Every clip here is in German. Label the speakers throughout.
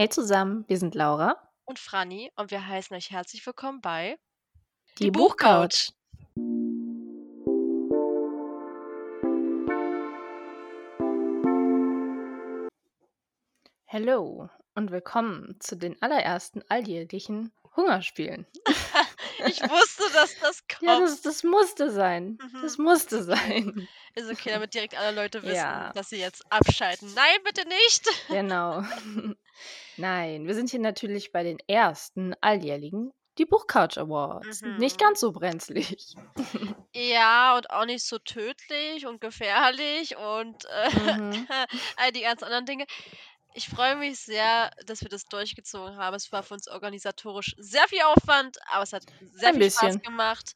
Speaker 1: Hey zusammen, wir sind Laura.
Speaker 2: Und Franny und wir heißen euch herzlich willkommen bei
Speaker 1: Die, Die Buchcouch. Hallo und willkommen zu den allerersten alljährlichen Hungerspielen.
Speaker 2: ich wusste, dass das kommt.
Speaker 1: Ja, das, das musste sein. Mhm. Das musste sein.
Speaker 2: Ist okay, damit direkt alle Leute wissen, ja. dass sie jetzt abschalten. Nein, bitte nicht.
Speaker 1: Genau. Nein, wir sind hier natürlich bei den ersten alljährlichen die Buchcouch Awards. Mhm. Nicht ganz so brenzlig.
Speaker 2: Ja, und auch nicht so tödlich und gefährlich und äh, mhm. all die ganz anderen Dinge. Ich freue mich sehr, dass wir das durchgezogen haben. Es war für uns organisatorisch sehr viel Aufwand, aber es hat sehr Ein viel bisschen. Spaß gemacht.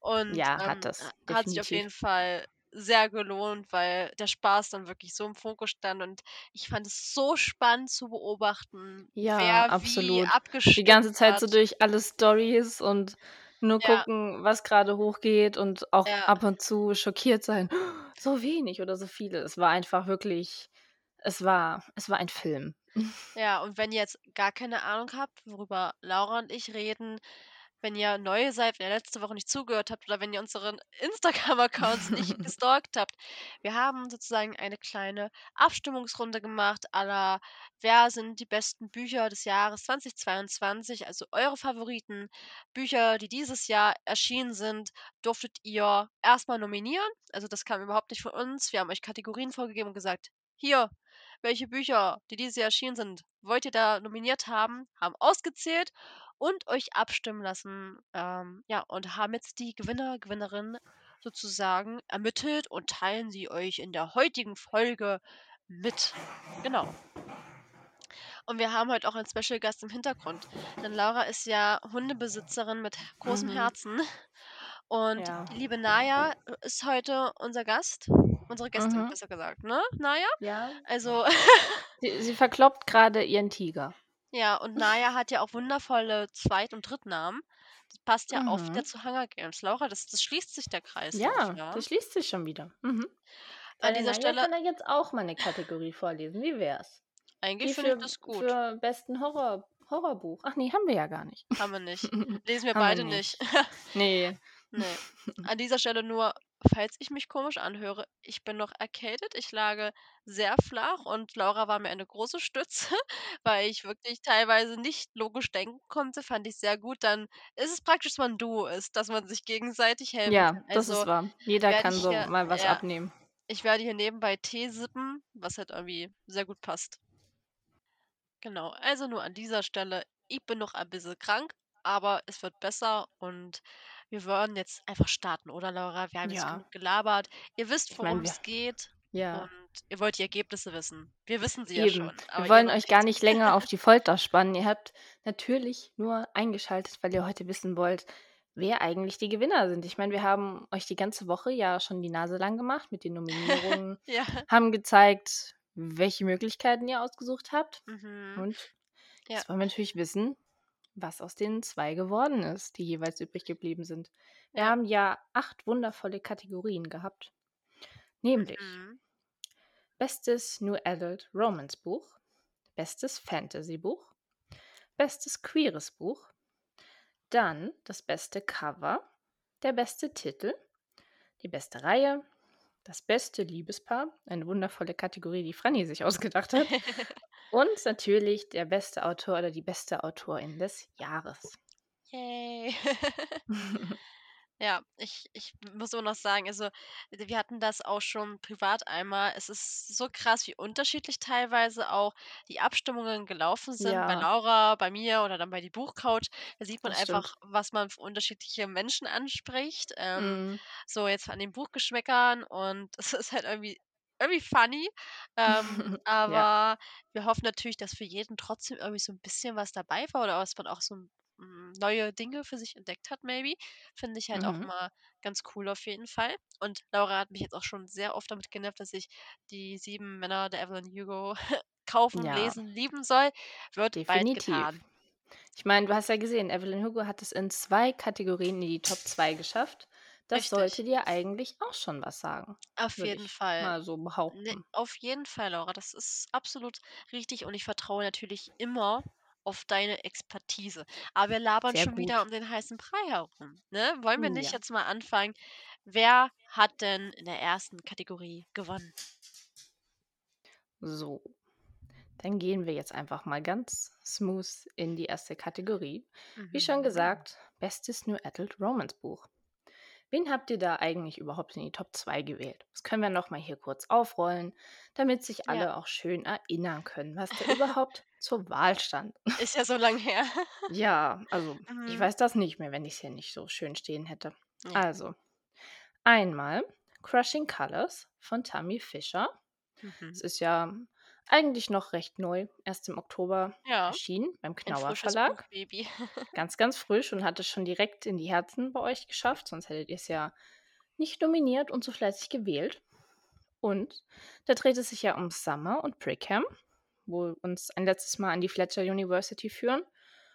Speaker 2: Und
Speaker 1: ja, ähm, hat das.
Speaker 2: Definitiv. Hat sich auf jeden Fall sehr gelohnt, weil der Spaß dann wirklich so im Fokus stand und ich fand es so spannend zu beobachten,
Speaker 1: ja,
Speaker 2: wer
Speaker 1: absolut. wie Die ganze Zeit hat. so durch alle Stories und nur ja. gucken, was gerade hochgeht und auch ja. ab und zu schockiert sein. So wenig oder so viele. Es war einfach wirklich, es war, es war ein Film.
Speaker 2: Ja, und wenn ihr jetzt gar keine Ahnung habt, worüber Laura und ich reden, wenn ihr neu seid, wenn ihr letzte Woche nicht zugehört habt oder wenn ihr unseren Instagram-Accounts nicht gestalkt habt. Wir haben sozusagen eine kleine Abstimmungsrunde gemacht, aller wer sind die besten Bücher des Jahres 2022, also eure Favoriten, Bücher, die dieses Jahr erschienen sind, durftet ihr erstmal nominieren. Also das kam überhaupt nicht von uns. Wir haben euch Kategorien vorgegeben und gesagt, hier, welche Bücher, die dieses Jahr erschienen sind, wollt ihr da nominiert haben, haben ausgezählt und euch abstimmen lassen. Ähm, ja, und haben jetzt die Gewinner, Gewinnerin sozusagen ermittelt und teilen sie euch in der heutigen Folge mit. Genau. Und wir haben heute auch einen Special Gast im Hintergrund. Denn Laura ist ja Hundebesitzerin mit großem mhm. Herzen. Und ja. liebe Naya ist heute unser Gast. Unsere Gästin, mhm. besser gesagt, ne? Naya?
Speaker 1: Ja.
Speaker 2: Also.
Speaker 1: sie, sie verkloppt gerade ihren Tiger.
Speaker 2: Ja, und Naya hat ja auch wundervolle Zweit- und Drittnamen. Das passt ja auch wieder mhm. zu Hunger Games. Laura, das, das schließt sich der Kreis.
Speaker 1: Ja, ja, das schließt sich schon wieder. Mhm. An dieser Naya Stelle kann er jetzt auch mal eine Kategorie vorlesen. Wie wär's?
Speaker 2: Eigentlich finde ich das gut.
Speaker 1: Für besten Horror, Horrorbuch. Ach nee, haben wir ja gar nicht.
Speaker 2: Haben wir nicht. Lesen wir beide wir nicht. nicht.
Speaker 1: nee.
Speaker 2: Nee. An dieser Stelle nur falls ich mich komisch anhöre, ich bin noch erkältet. Ich lage sehr flach und Laura war mir eine große Stütze, weil ich wirklich teilweise nicht logisch denken konnte. Fand ich sehr gut. Dann ist es praktisch, dass man ein Duo ist, dass man sich gegenseitig helfen
Speaker 1: Ja,
Speaker 2: kann.
Speaker 1: das ist
Speaker 2: Also
Speaker 1: wahr. Jeder kann so
Speaker 2: hier,
Speaker 1: mal was
Speaker 2: ja,
Speaker 1: abnehmen.
Speaker 2: ich werde hier nebenbei Tee sippen, was halt irgendwie sehr gut passt. Genau, also nur an dieser Stelle, ich bin noch ein bisschen krank, aber es wird besser und wir wollen jetzt einfach starten, oder Laura? Wir haben jetzt genug gelabert. Ihr wisst, worum es geht
Speaker 1: ja.
Speaker 2: und ihr wollt die Ergebnisse wissen. Wir wissen sie ja schon,
Speaker 1: Wir wollen euch gar nicht länger auf die Folter spannen. Ihr habt natürlich nur eingeschaltet, weil ihr heute wissen wollt, wer eigentlich die Gewinner sind. Ich meine, wir haben euch die ganze Woche ja schon die Nase lang gemacht mit den Nominierungen,
Speaker 2: Ja.
Speaker 1: haben gezeigt, welche Möglichkeiten ihr ausgesucht habt.
Speaker 2: Mhm.
Speaker 1: Und
Speaker 2: Ja.
Speaker 1: jetzt wollen wir natürlich wissen, was aus den zwei geworden ist, die jeweils übrig geblieben sind. Wir
Speaker 2: Ja.
Speaker 1: haben ja acht wundervolle Kategorien gehabt. Nämlich
Speaker 2: Mhm.
Speaker 1: Bestes New Adult Romance Buch, Bestes Fantasy Buch, Bestes Queeres Buch, dann das beste Cover, der beste Titel, die beste Reihe, das beste Liebespaar, eine wundervolle Kategorie, die Franny sich ausgedacht hat. Und natürlich der beste Autor oder die beste Autorin des Jahres.
Speaker 2: Yay. Ja, ich, ich muss immer noch sagen, also wir hatten das auch schon privat einmal. Es ist so krass, wie unterschiedlich teilweise auch die Abstimmungen gelaufen sind. Bei Laura, bei mir oder dann bei die Buchcouch. Da sieht man
Speaker 1: Das
Speaker 2: einfach,
Speaker 1: stimmt.
Speaker 2: was man für unterschiedliche Menschen anspricht. Ähm,
Speaker 1: Mhm.
Speaker 2: so jetzt an den Buchgeschmäckern und es ist halt irgendwie irgendwie funny. Ähm,
Speaker 1: Ja.
Speaker 2: aber wir hoffen natürlich, dass für jeden trotzdem irgendwie so ein bisschen was dabei war oder dass man auch so hm, neue Dinge für sich entdeckt hat, maybe. Finde ich halt auch
Speaker 1: Mhm.
Speaker 2: mal ganz cool auf jeden Fall. Und Laura hat mich jetzt auch schon sehr oft damit genervt, dass ich die sieben Männer der Evelyn Hugo kaufen,
Speaker 1: Ja,
Speaker 2: lesen, lieben soll. Wird bald
Speaker 1: definitiv.
Speaker 2: getan.
Speaker 1: Ich meine, du hast ja gesehen, Evelyn Hugo hat es in zwei Kategorien in die Top 2 geschafft. Das
Speaker 2: Richtig.
Speaker 1: sollte dir eigentlich auch schon was sagen,
Speaker 2: Auf jeden Fall.
Speaker 1: mal so
Speaker 2: Ne,
Speaker 1: behaupten.
Speaker 2: auf jeden Fall, Laura. Das ist absolut richtig und ich vertraue natürlich immer auf deine Expertise. Aber wir labern
Speaker 1: Sehr
Speaker 2: schon wieder
Speaker 1: gut.
Speaker 2: um den heißen Brei herum, ne? Wollen wir nicht
Speaker 1: Ja.
Speaker 2: jetzt mal anfangen? Wer hat denn in der ersten Kategorie gewonnen?
Speaker 1: So, dann gehen wir jetzt einfach mal ganz smooth in die erste Kategorie. Wie schon
Speaker 2: Mhm.
Speaker 1: gesagt, bestes New Adult Romance Buch. Wen habt ihr da eigentlich überhaupt in die Top 2 gewählt? Das können wir noch mal hier kurz aufrollen, damit sich
Speaker 2: Ja.
Speaker 1: alle auch schön erinnern können, was da überhaupt zur Wahl stand.
Speaker 2: Ist ja so lang her.
Speaker 1: Ja, also ich
Speaker 2: Mhm.
Speaker 1: weiß das nicht mehr, wenn ich es hier nicht so schön stehen hätte.
Speaker 2: Ja.
Speaker 1: Also, einmal Crushing Colors von Tammy Fischer.
Speaker 2: Mhm.
Speaker 1: Es ist ja eigentlich noch recht neu, erst im Oktober
Speaker 2: Ja,
Speaker 1: erschienen beim Knauer Verlag.
Speaker 2: Buchbaby.
Speaker 1: Ganz, ganz frisch und hat es schon direkt in die Herzen bei euch geschafft, sonst hättet ihr es ja nicht nominiert und so fleißig gewählt. Und da dreht es sich ja um Summer und Brickham, wo uns ein letztes Mal an die Fletcher University führen.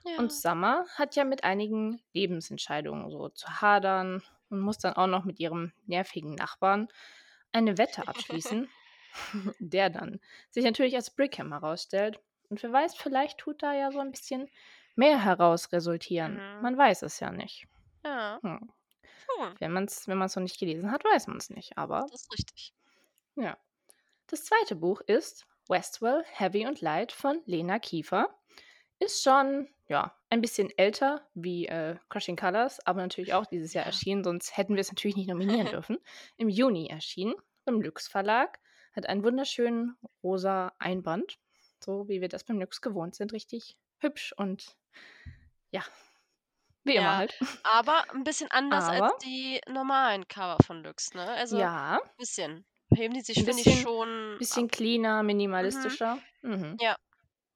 Speaker 2: Ja.
Speaker 1: Und Summer hat ja mit einigen Lebensentscheidungen so zu hadern und muss dann auch noch mit ihrem nervigen Nachbarn eine Wette abschließen, der dann sich natürlich als Brickham herausstellt. Und wer weiß, vielleicht tut da ja so ein bisschen mehr heraus resultieren.
Speaker 2: Mhm.
Speaker 1: Man weiß es ja nicht.
Speaker 2: Ja.
Speaker 1: Hm.
Speaker 2: Hm,
Speaker 1: Wenn man es wenn man's noch nicht gelesen hat, weiß man es nicht. Aber
Speaker 2: das ist richtig.
Speaker 1: ja. Das zweite Buch ist Westwell, Heavy und Light von Lena Kiefer. Ist schon, ja, ein bisschen älter wie äh, Crushing Colors, aber natürlich auch dieses Jahr
Speaker 2: Ja.
Speaker 1: erschienen, sonst hätten wir es natürlich nicht nominieren dürfen. Im Juni erschienen, beim Lux Verlag. Hat einen wunderschönen rosa Einband, so wie wir das beim Lux gewohnt sind. Richtig hübsch und ja, wie immer
Speaker 2: Ja,
Speaker 1: halt.
Speaker 2: aber ein bisschen anders als
Speaker 1: Aber
Speaker 2: die normalen Cover von Lux, ne? Also,
Speaker 1: ja,
Speaker 2: bisschen heben die sich,
Speaker 1: ein
Speaker 2: finde ich,
Speaker 1: bisschen,
Speaker 2: schon ab.
Speaker 1: bisschen cleaner,
Speaker 2: Mhm.
Speaker 1: minimalistischer. Mhm.
Speaker 2: Ja.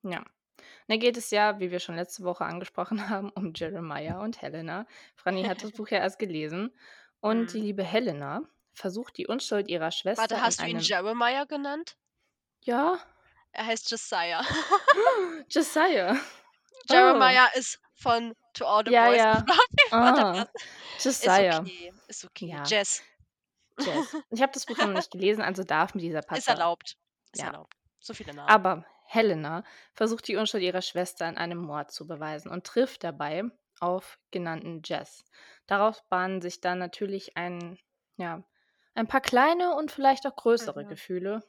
Speaker 1: Ja. Da geht es ja, wie wir schon letzte Woche angesprochen haben, um Jeremiah und Helena. Franny hat das Buch ja erst gelesen. Und die
Speaker 2: Mhm.
Speaker 1: liebe Helena versucht die Unschuld ihrer
Speaker 2: Warte,
Speaker 1: Schwester in
Speaker 2: hast du ihn. Jeremiah genannt?
Speaker 1: Ja,
Speaker 2: Er heißt Josiah.
Speaker 1: Josiah. Oh.
Speaker 2: Jeremiah ist von To All the
Speaker 1: Ja,
Speaker 2: Boys.
Speaker 1: ja.
Speaker 2: Warte,
Speaker 1: Ah,
Speaker 2: was? Ist
Speaker 1: Josiah.
Speaker 2: okay, ist okay.
Speaker 1: Ja.
Speaker 2: Jess.
Speaker 1: Jess. Ich habe das Buch noch nicht gelesen, also darf mir dieser
Speaker 2: Ist
Speaker 1: Patzer.
Speaker 2: erlaubt. Ist
Speaker 1: Ja.
Speaker 2: erlaubt. So viele Namen.
Speaker 1: Aber Helena versucht die Unschuld ihrer Schwester in einem Mord zu beweisen und trifft dabei auf genannten Jess. Daraus bahnen sich dann natürlich ein, ja, ein paar kleine und vielleicht auch größere
Speaker 2: Mhm.
Speaker 1: Gefühle.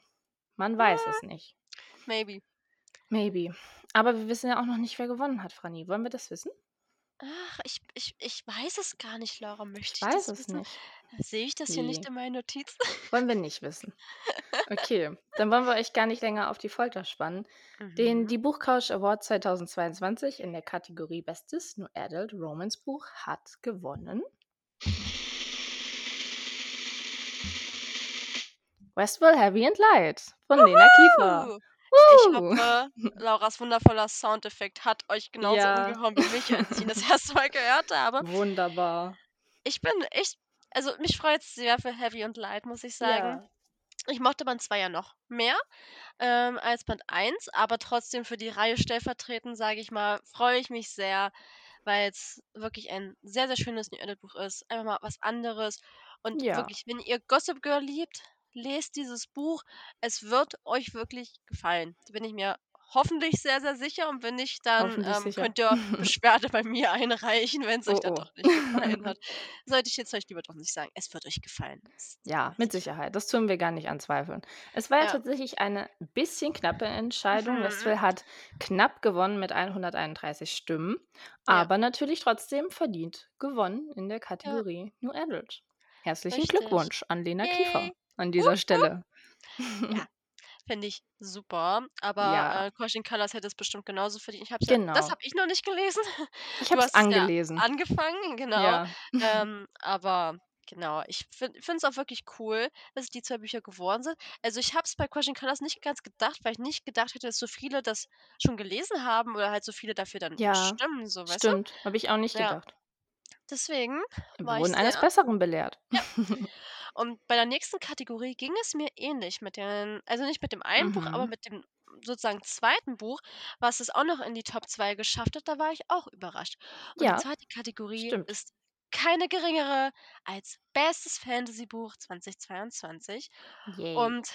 Speaker 1: Man weiß es nicht.
Speaker 2: Maybe.
Speaker 1: Maybe. Aber wir wissen ja auch noch nicht, wer gewonnen hat, Franny. Wollen wir das wissen?
Speaker 2: Ach, ich, ich, ich weiß es gar nicht, Laura. Möchte
Speaker 1: Ich
Speaker 2: ich
Speaker 1: weiß
Speaker 2: das
Speaker 1: es
Speaker 2: wissen?
Speaker 1: nicht.
Speaker 2: Sehe ich das hier nicht
Speaker 1: Nee.
Speaker 2: in meinen Notizen?
Speaker 1: Wollen wir nicht wissen. Okay, dann wollen wir euch gar nicht länger auf die Folter spannen. Den
Speaker 2: Mhm.
Speaker 1: die Buchcouch Award 2022 in der Kategorie Bestes New Adult Romance Buch hat gewonnen. Westwell Heavy and Light von Lena Kiefer.
Speaker 2: Ich hoffe, Lauras wundervoller Soundeffekt hat euch genauso
Speaker 1: Ja.
Speaker 2: umgehauen wie mich, als ich ihn das erste Mal gehört habe.
Speaker 1: Wunderbar.
Speaker 2: Ich bin echt, also mich freut es sehr für Heavy und Light, muss ich sagen.
Speaker 1: Ja.
Speaker 2: Ich mochte Band 2 ja noch mehr ähm, als Band 1, aber trotzdem für die Reihe stellvertretend, sage ich mal, freue ich mich sehr, weil es wirklich ein sehr, sehr schönes New Adult Buch ist. Einfach mal was anderes. Und
Speaker 1: Ja.
Speaker 2: wirklich, wenn ihr Gossip Girl liebt, lest dieses Buch. Es wird euch wirklich gefallen. Da bin ich mir hoffentlich sehr, sehr sicher. Und wenn nicht, dann ähm, könnt ihr Beschwerde bei mir einreichen, wenn es euch
Speaker 1: Oh,
Speaker 2: dann
Speaker 1: oh.
Speaker 2: doch nicht gefallen hat. Sollte ich jetzt vielleicht lieber doch nicht sagen. Es wird euch gefallen.
Speaker 1: Ja, mit
Speaker 2: sicher.
Speaker 1: Sicherheit. Das tun wir gar nicht anzweifeln. Es war ja
Speaker 2: Ja.
Speaker 1: tatsächlich eine bisschen knappe Entscheidung.
Speaker 2: Mhm.
Speaker 1: Westphal hat knapp gewonnen mit 131 Stimmen,
Speaker 2: Ja.
Speaker 1: aber natürlich trotzdem verdient gewonnen in der Kategorie New Adult. Herzlichen
Speaker 2: Richtig.
Speaker 1: Glückwunsch an Lena Kiefer
Speaker 2: Yay.
Speaker 1: An dieser Stelle.
Speaker 2: Ja. Finde ich super. Aber
Speaker 1: Ja.
Speaker 2: äh, Crushing Colors hätte es bestimmt genauso verdient. Ich hab's ja, das
Speaker 1: Genau.
Speaker 2: habe ich noch nicht gelesen.
Speaker 1: Ich habe es
Speaker 2: es ja
Speaker 1: angelesen.
Speaker 2: angefangen, genau. Ähm, aber genau, ich finde es auch wirklich cool, dass die zwei Bücher geworden sind. Also ich habe es bei Crushing Colors nicht ganz gedacht, weil ich nicht gedacht hätte, dass so viele das schon gelesen haben oder halt so viele dafür dann
Speaker 1: Ja,
Speaker 2: stimmen, so weißt
Speaker 1: stimmt. Habe ich auch nicht
Speaker 2: Ja.
Speaker 1: gedacht.
Speaker 2: Deswegen
Speaker 1: Wir
Speaker 2: war ich
Speaker 1: wurden eines. Besseren belehrt.
Speaker 2: Ja. Und bei der nächsten Kategorie ging es mir ähnlich mit den, also nicht mit dem einen Buch, aber
Speaker 1: Mhm.
Speaker 2: mit dem sozusagen zweiten Buch, was es auch noch in die Top 2 geschafft hat, da war ich auch überrascht. Und die
Speaker 1: Ja,
Speaker 2: zweite Kategorie
Speaker 1: stimmt.
Speaker 2: ist keine geringere als bestes Fantasybuch 2022.
Speaker 1: Yay.
Speaker 2: Und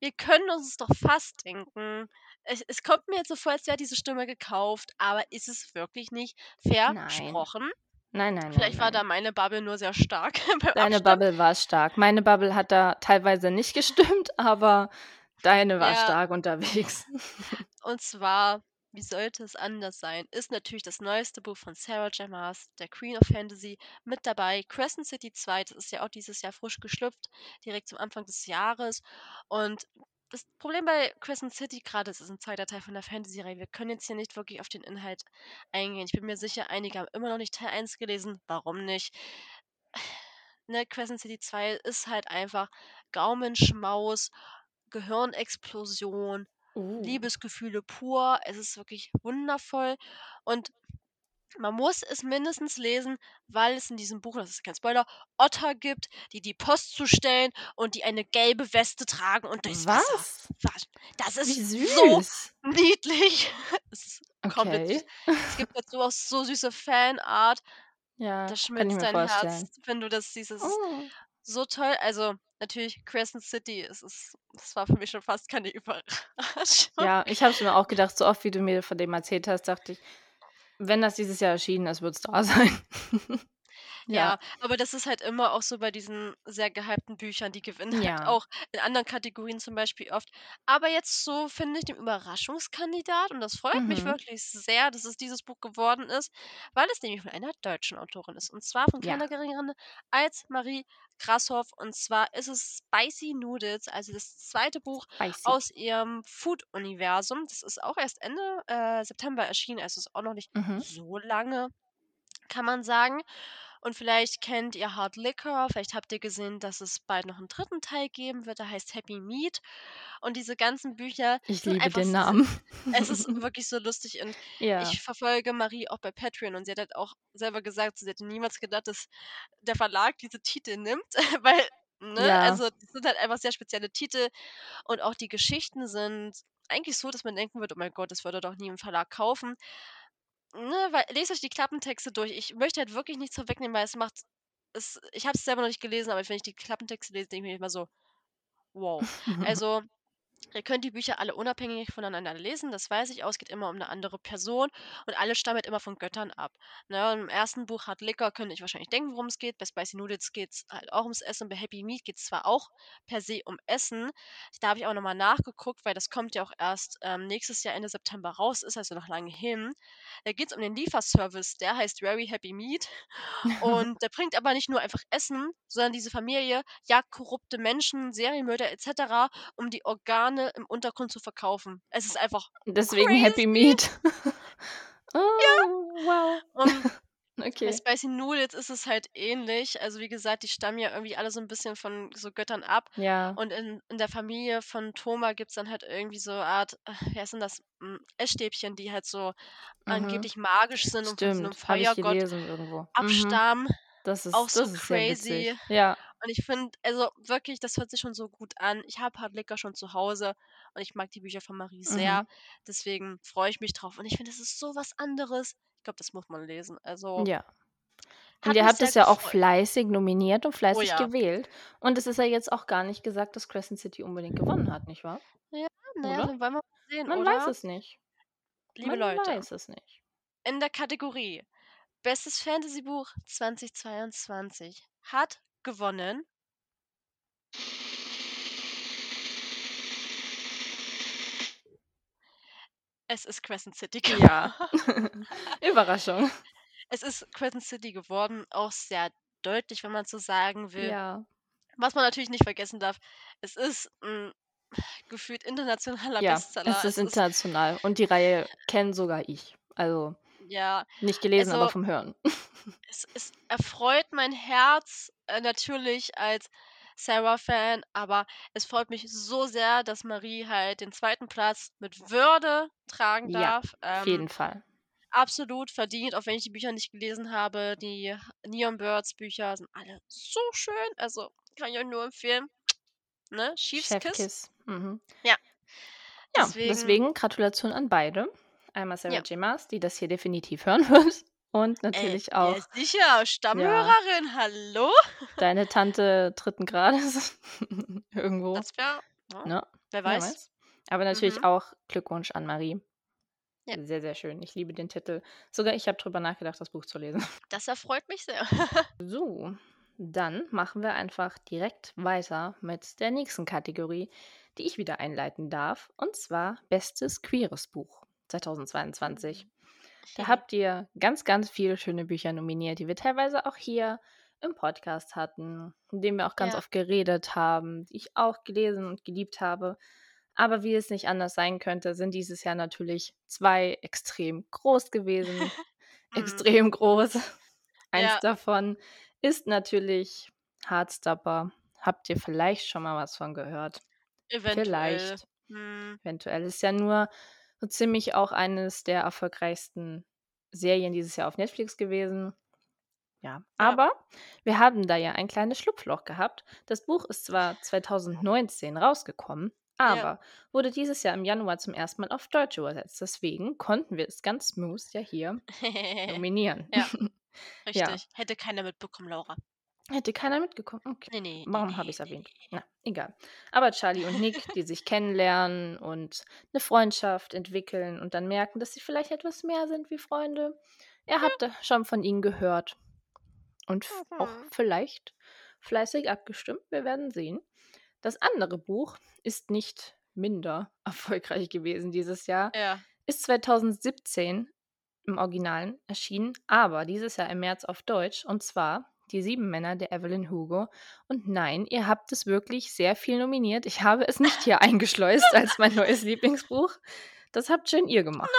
Speaker 2: wir können uns es doch fast denken. Es, es kommt mir jetzt so vor, als wäre diese Stimme gekauft, aber ist es wirklich nicht versprochen?
Speaker 1: Nein, nein,
Speaker 2: Vielleicht
Speaker 1: nein,
Speaker 2: war da
Speaker 1: nein.
Speaker 2: meine Bubble nur sehr stark
Speaker 1: Deine
Speaker 2: Abstimmen.
Speaker 1: Bubble war stark. Meine Bubble hat da teilweise nicht gestimmt, aber deine war
Speaker 2: Ja.
Speaker 1: stark unterwegs.
Speaker 2: Und zwar, wie sollte es anders sein, ist natürlich das neueste Buch von Sarah J. Maas, der Queen of Fantasy, mit dabei. Crescent City 2, das ist ja auch dieses Jahr frisch geschlüpft, direkt zum Anfang des Jahres. Und das Problem bei Crescent City gerade, es ist ein zweiter Teil von der Fantasy-Reihe. Wir können jetzt hier nicht wirklich auf den Inhalt eingehen. Ich bin mir sicher, einige haben immer noch nicht Teil 1 gelesen. Warum nicht? Ne, Crescent City 2 ist halt einfach Gaumenschmaus, Gehirnexplosion,
Speaker 1: Uh.
Speaker 2: Liebesgefühle pur. Es ist wirklich wundervoll. Und man muss es mindestens lesen, weil es in diesem Buch, das ist kein Spoiler, Otter gibt, die die Post zustellen und die eine gelbe Weste tragen und durchs Wasser
Speaker 1: Was?
Speaker 2: Das ist
Speaker 1: süß.
Speaker 2: so niedlich. Es ist komplett
Speaker 1: Okay.
Speaker 2: süß. Es gibt dazu auch so süße Fanart.
Speaker 1: Ja,
Speaker 2: Da
Speaker 1: kann ich
Speaker 2: schmilzt dein
Speaker 1: vorstellen.
Speaker 2: Herz, wenn du das siehst. Es ist
Speaker 1: Oh.
Speaker 2: so toll. Also natürlich Crescent City, es ist, das war für mich schon fast keine Überraschung.
Speaker 1: Ja, ich habe es mir auch gedacht, so oft wie du mir von dem erzählt hast, dachte ich, wenn das dieses Jahr erschienen ist, wird es da sein.
Speaker 2: Ja, aber das ist halt immer auch so bei diesen sehr gehypten Büchern, die gewinnen halt
Speaker 1: Ja.
Speaker 2: auch in anderen Kategorien zum Beispiel oft. Aber jetzt so finde ich den Überraschungskandidat und das freut mich
Speaker 1: Mhm.
Speaker 2: wirklich sehr, dass es dieses Buch geworden ist, weil es nämlich von einer deutschen Autorin ist. Und zwar von
Speaker 1: Ja.
Speaker 2: keiner geringeren als Marie Grashoff. Und zwar ist es Spicy Noodles, also das zweite Buch
Speaker 1: Spicy.
Speaker 2: aus ihrem Food-Universum. Das ist auch erst Ende äh, September erschienen, also ist auch noch nicht
Speaker 1: Mhm.
Speaker 2: so lange, kann man sagen. Und vielleicht kennt ihr Hard Liquor, vielleicht habt ihr gesehen, dass es bald noch einen dritten Teil geben wird, der heißt Happy Meat. Und diese ganzen Bücher
Speaker 1: Ich liebe
Speaker 2: einfach
Speaker 1: den Namen.
Speaker 2: Es ist wirklich so lustig und
Speaker 1: ja.
Speaker 2: ich verfolge Marie auch bei Patreon und sie hat halt auch selber gesagt, sie hätte niemals gedacht, dass der Verlag diese Titel nimmt, weil, ne,
Speaker 1: Ja.
Speaker 2: also das sind halt einfach sehr spezielle Titel und auch die Geschichten sind eigentlich so, dass man denken wird, oh mein Gott, das würde doch nie im Verlag kaufen. Ne, weil lest euch die Klappentexte durch. Ich möchte halt wirklich nichts vorwegnehmen, weil es macht es ich habe es selber noch nicht gelesen, aber wenn ich die Klappentexte lese, denke ich mir immer so: „Wow.“ Also, ihr könnt die Bücher alle unabhängig voneinander lesen, das weiß ich auch. Es geht immer um eine andere Person und alle stammen halt immer von Göttern ab. Ne, im ersten Buch Hard Liquor könnt ihr euch wahrscheinlich denken, worum es geht. Bei Spicy Noodles geht es halt auch ums Essen. Bei Happy Meat geht es zwar auch per se um Essen. Da habe ich auch noch mal nachgeguckt, weil das kommt ja auch erst, ähm, nächstes Jahr Ende September raus, ist also noch lange hin. Da geht es um den Lieferservice, der heißt Very Happy Meat und der bringt aber nicht nur einfach Essen, sondern diese Familie jagt korrupte Menschen, Serienmörder et cetera, um die Organe im Untergrund zu verkaufen. Es ist einfach
Speaker 1: Deswegen Happy
Speaker 2: crazy.
Speaker 1: Meat. oh, wow.
Speaker 2: Und bei
Speaker 1: Okay.
Speaker 2: Spicy Noodles ist es halt ähnlich. Also, wie gesagt, die stammen ja irgendwie alle so ein bisschen von so Göttern ab.
Speaker 1: Ja.
Speaker 2: Und in in der Familie von Thoma gibt's dann halt irgendwie so eine Art, äh, wie heißt denn das, hm, Essstäbchen, die halt so
Speaker 1: Mhm.
Speaker 2: angeblich magisch sind und von so 'nem
Speaker 1: Stimmt, habe ich
Speaker 2: Feuergott.
Speaker 1: Mhm.
Speaker 2: abstammen.
Speaker 1: Das ist
Speaker 2: Auch so
Speaker 1: das ist sehr
Speaker 2: crazy.
Speaker 1: Ja.
Speaker 2: Und ich finde also wirklich, das hört sich schon so gut an. Ich habe Hard Liquor schon zu Hause und ich mag die Bücher von Marie sehr.
Speaker 1: Mhm.
Speaker 2: Deswegen freue ich mich drauf. Und ich finde, das ist so was anderes. Ich glaube, das muss man lesen. Also
Speaker 1: Ja. Und ihr habt es ja auch fleißig nominiert und
Speaker 2: Oh
Speaker 1: fleißig
Speaker 2: ja.
Speaker 1: gewählt. Und es ist ja jetzt auch gar nicht gesagt, dass Crescent City unbedingt gewonnen hat, nicht wahr?
Speaker 2: Ja, na ja,
Speaker 1: Oder?
Speaker 2: dann wollen wir mal sehen,
Speaker 1: Man weiß
Speaker 2: oder?
Speaker 1: es nicht.
Speaker 2: Liebe
Speaker 1: Man
Speaker 2: Leute,
Speaker 1: weiß es nicht.
Speaker 2: in der Kategorie Bestes Fantasybuch 2022 hat gewonnen Es ist Crescent City
Speaker 1: Ja.
Speaker 2: geworden.
Speaker 1: Überraschung.
Speaker 2: Es ist Crescent City geworden, auch sehr deutlich, wenn man so sagen will.
Speaker 1: Ja.
Speaker 2: Was man natürlich nicht vergessen darf, es ist 'n gefühlt internationaler
Speaker 1: Ja,
Speaker 2: Bestseller.
Speaker 1: es ist
Speaker 2: Es ist
Speaker 1: international und die Reihe kenne sogar ich. Also,
Speaker 2: Ja,
Speaker 1: nicht gelesen, aber
Speaker 2: also
Speaker 1: vom Hören.
Speaker 2: es es erfreut mein Herz, äh, natürlich als Sarah-Fan, aber es freut mich so sehr, dass Marie halt den 2. Platz mit Würde tragen
Speaker 1: Ja,
Speaker 2: darf.
Speaker 1: auf
Speaker 2: Ähm,
Speaker 1: jeden Fall.
Speaker 2: absolut verdient, auch wenn ich die Bücher nicht gelesen habe. Die Neon Birds Bücher sind alle so schön, also kann ich euch nur empfehlen. Ne, Chief's Kiss.
Speaker 1: Chefkiss. Mhm.
Speaker 2: Ja.
Speaker 1: Ja,
Speaker 2: Deswegen
Speaker 1: deswegen Gratulation an beide. Einmal Sarah
Speaker 2: Ja.
Speaker 1: J. Maas, die das hier definitiv hören wird. Und
Speaker 2: Ey,
Speaker 1: natürlich
Speaker 2: ja
Speaker 1: auch
Speaker 2: sicher,
Speaker 1: ja,
Speaker 2: Stammhörerin, hallo?
Speaker 1: Deine Tante dritten Grades irgendwo,
Speaker 2: Das wäre ne?
Speaker 1: ne?
Speaker 2: Wer
Speaker 1: Wer
Speaker 2: weiß.
Speaker 1: weiß. Aber natürlich
Speaker 2: Mhm.
Speaker 1: auch Glückwunsch an Marie.
Speaker 2: Ja.
Speaker 1: Sehr, sehr schön. Ich liebe den Titel. Sogar ich habe drüber nachgedacht, das Buch zu lesen.
Speaker 2: Das erfreut mich sehr.
Speaker 1: So, dann machen wir einfach direkt weiter mit der nächsten Kategorie, die ich wieder einleiten darf, und zwar Bestes queeres Buch 2022. Da habt ihr ganz, ganz viele schöne Bücher nominiert, die wir teilweise auch hier im Podcast hatten, in dem wir auch ganz
Speaker 2: Ja.
Speaker 1: oft geredet haben, die ich auch gelesen und geliebt habe. Aber wie es nicht anders sein könnte, sind dieses Jahr natürlich zwei extrem groß gewesen.
Speaker 2: Mhm.
Speaker 1: extrem groß. Eins
Speaker 2: Ja.
Speaker 1: davon ist natürlich Heartstopper. Habt ihr vielleicht schon mal was von gehört?
Speaker 2: Eventuell.
Speaker 1: Vielleicht.
Speaker 2: Mhm.
Speaker 1: Eventuell ist ja nur so ziemlich auch eines der erfolgreichsten Serien dieses Jahr auf Netflix gewesen. Ja,
Speaker 2: Ja.
Speaker 1: aber wir haben da ja ein kleines Schlupfloch gehabt. Das Buch ist zwar 2019 rausgekommen,
Speaker 2: Ja.
Speaker 1: aber wurde dieses Jahr im Januar zum ersten Mal auf Deutsch übersetzt. Deswegen konnten wir es ganz smooth ja hier nominieren.
Speaker 2: Ja,
Speaker 1: Ja,
Speaker 2: richtig. Hätte keiner mitbekommen, Laura.
Speaker 1: hätte keiner mitgekommen. Okay.
Speaker 2: Ne, ne, ne,
Speaker 1: Warum habe
Speaker 2: ne,
Speaker 1: ich es erwähnt? Na, egal. Aber Charlie und Nick, die sich kennenlernen und eine Freundschaft entwickeln und dann merken, dass sie vielleicht etwas mehr sind wie Freunde. Ihr habt schon von ihnen gehört und auch
Speaker 2: Mhm.
Speaker 1: vielleicht fleißig abgestimmt. Wir werden sehen. Das andere Buch ist nicht minder erfolgreich gewesen dieses Jahr.
Speaker 2: Ja.
Speaker 1: Ist 2017 im Originalen erschienen, aber dieses Jahr im März auf Deutsch und zwar Die sieben Männer der Evelyn Hugo. Und nein, ihr habt es wirklich sehr viel nominiert. Ich habe es nicht hier eingeschleust als mein neues Lieblingsbuch. Das habt schön ihr gemacht.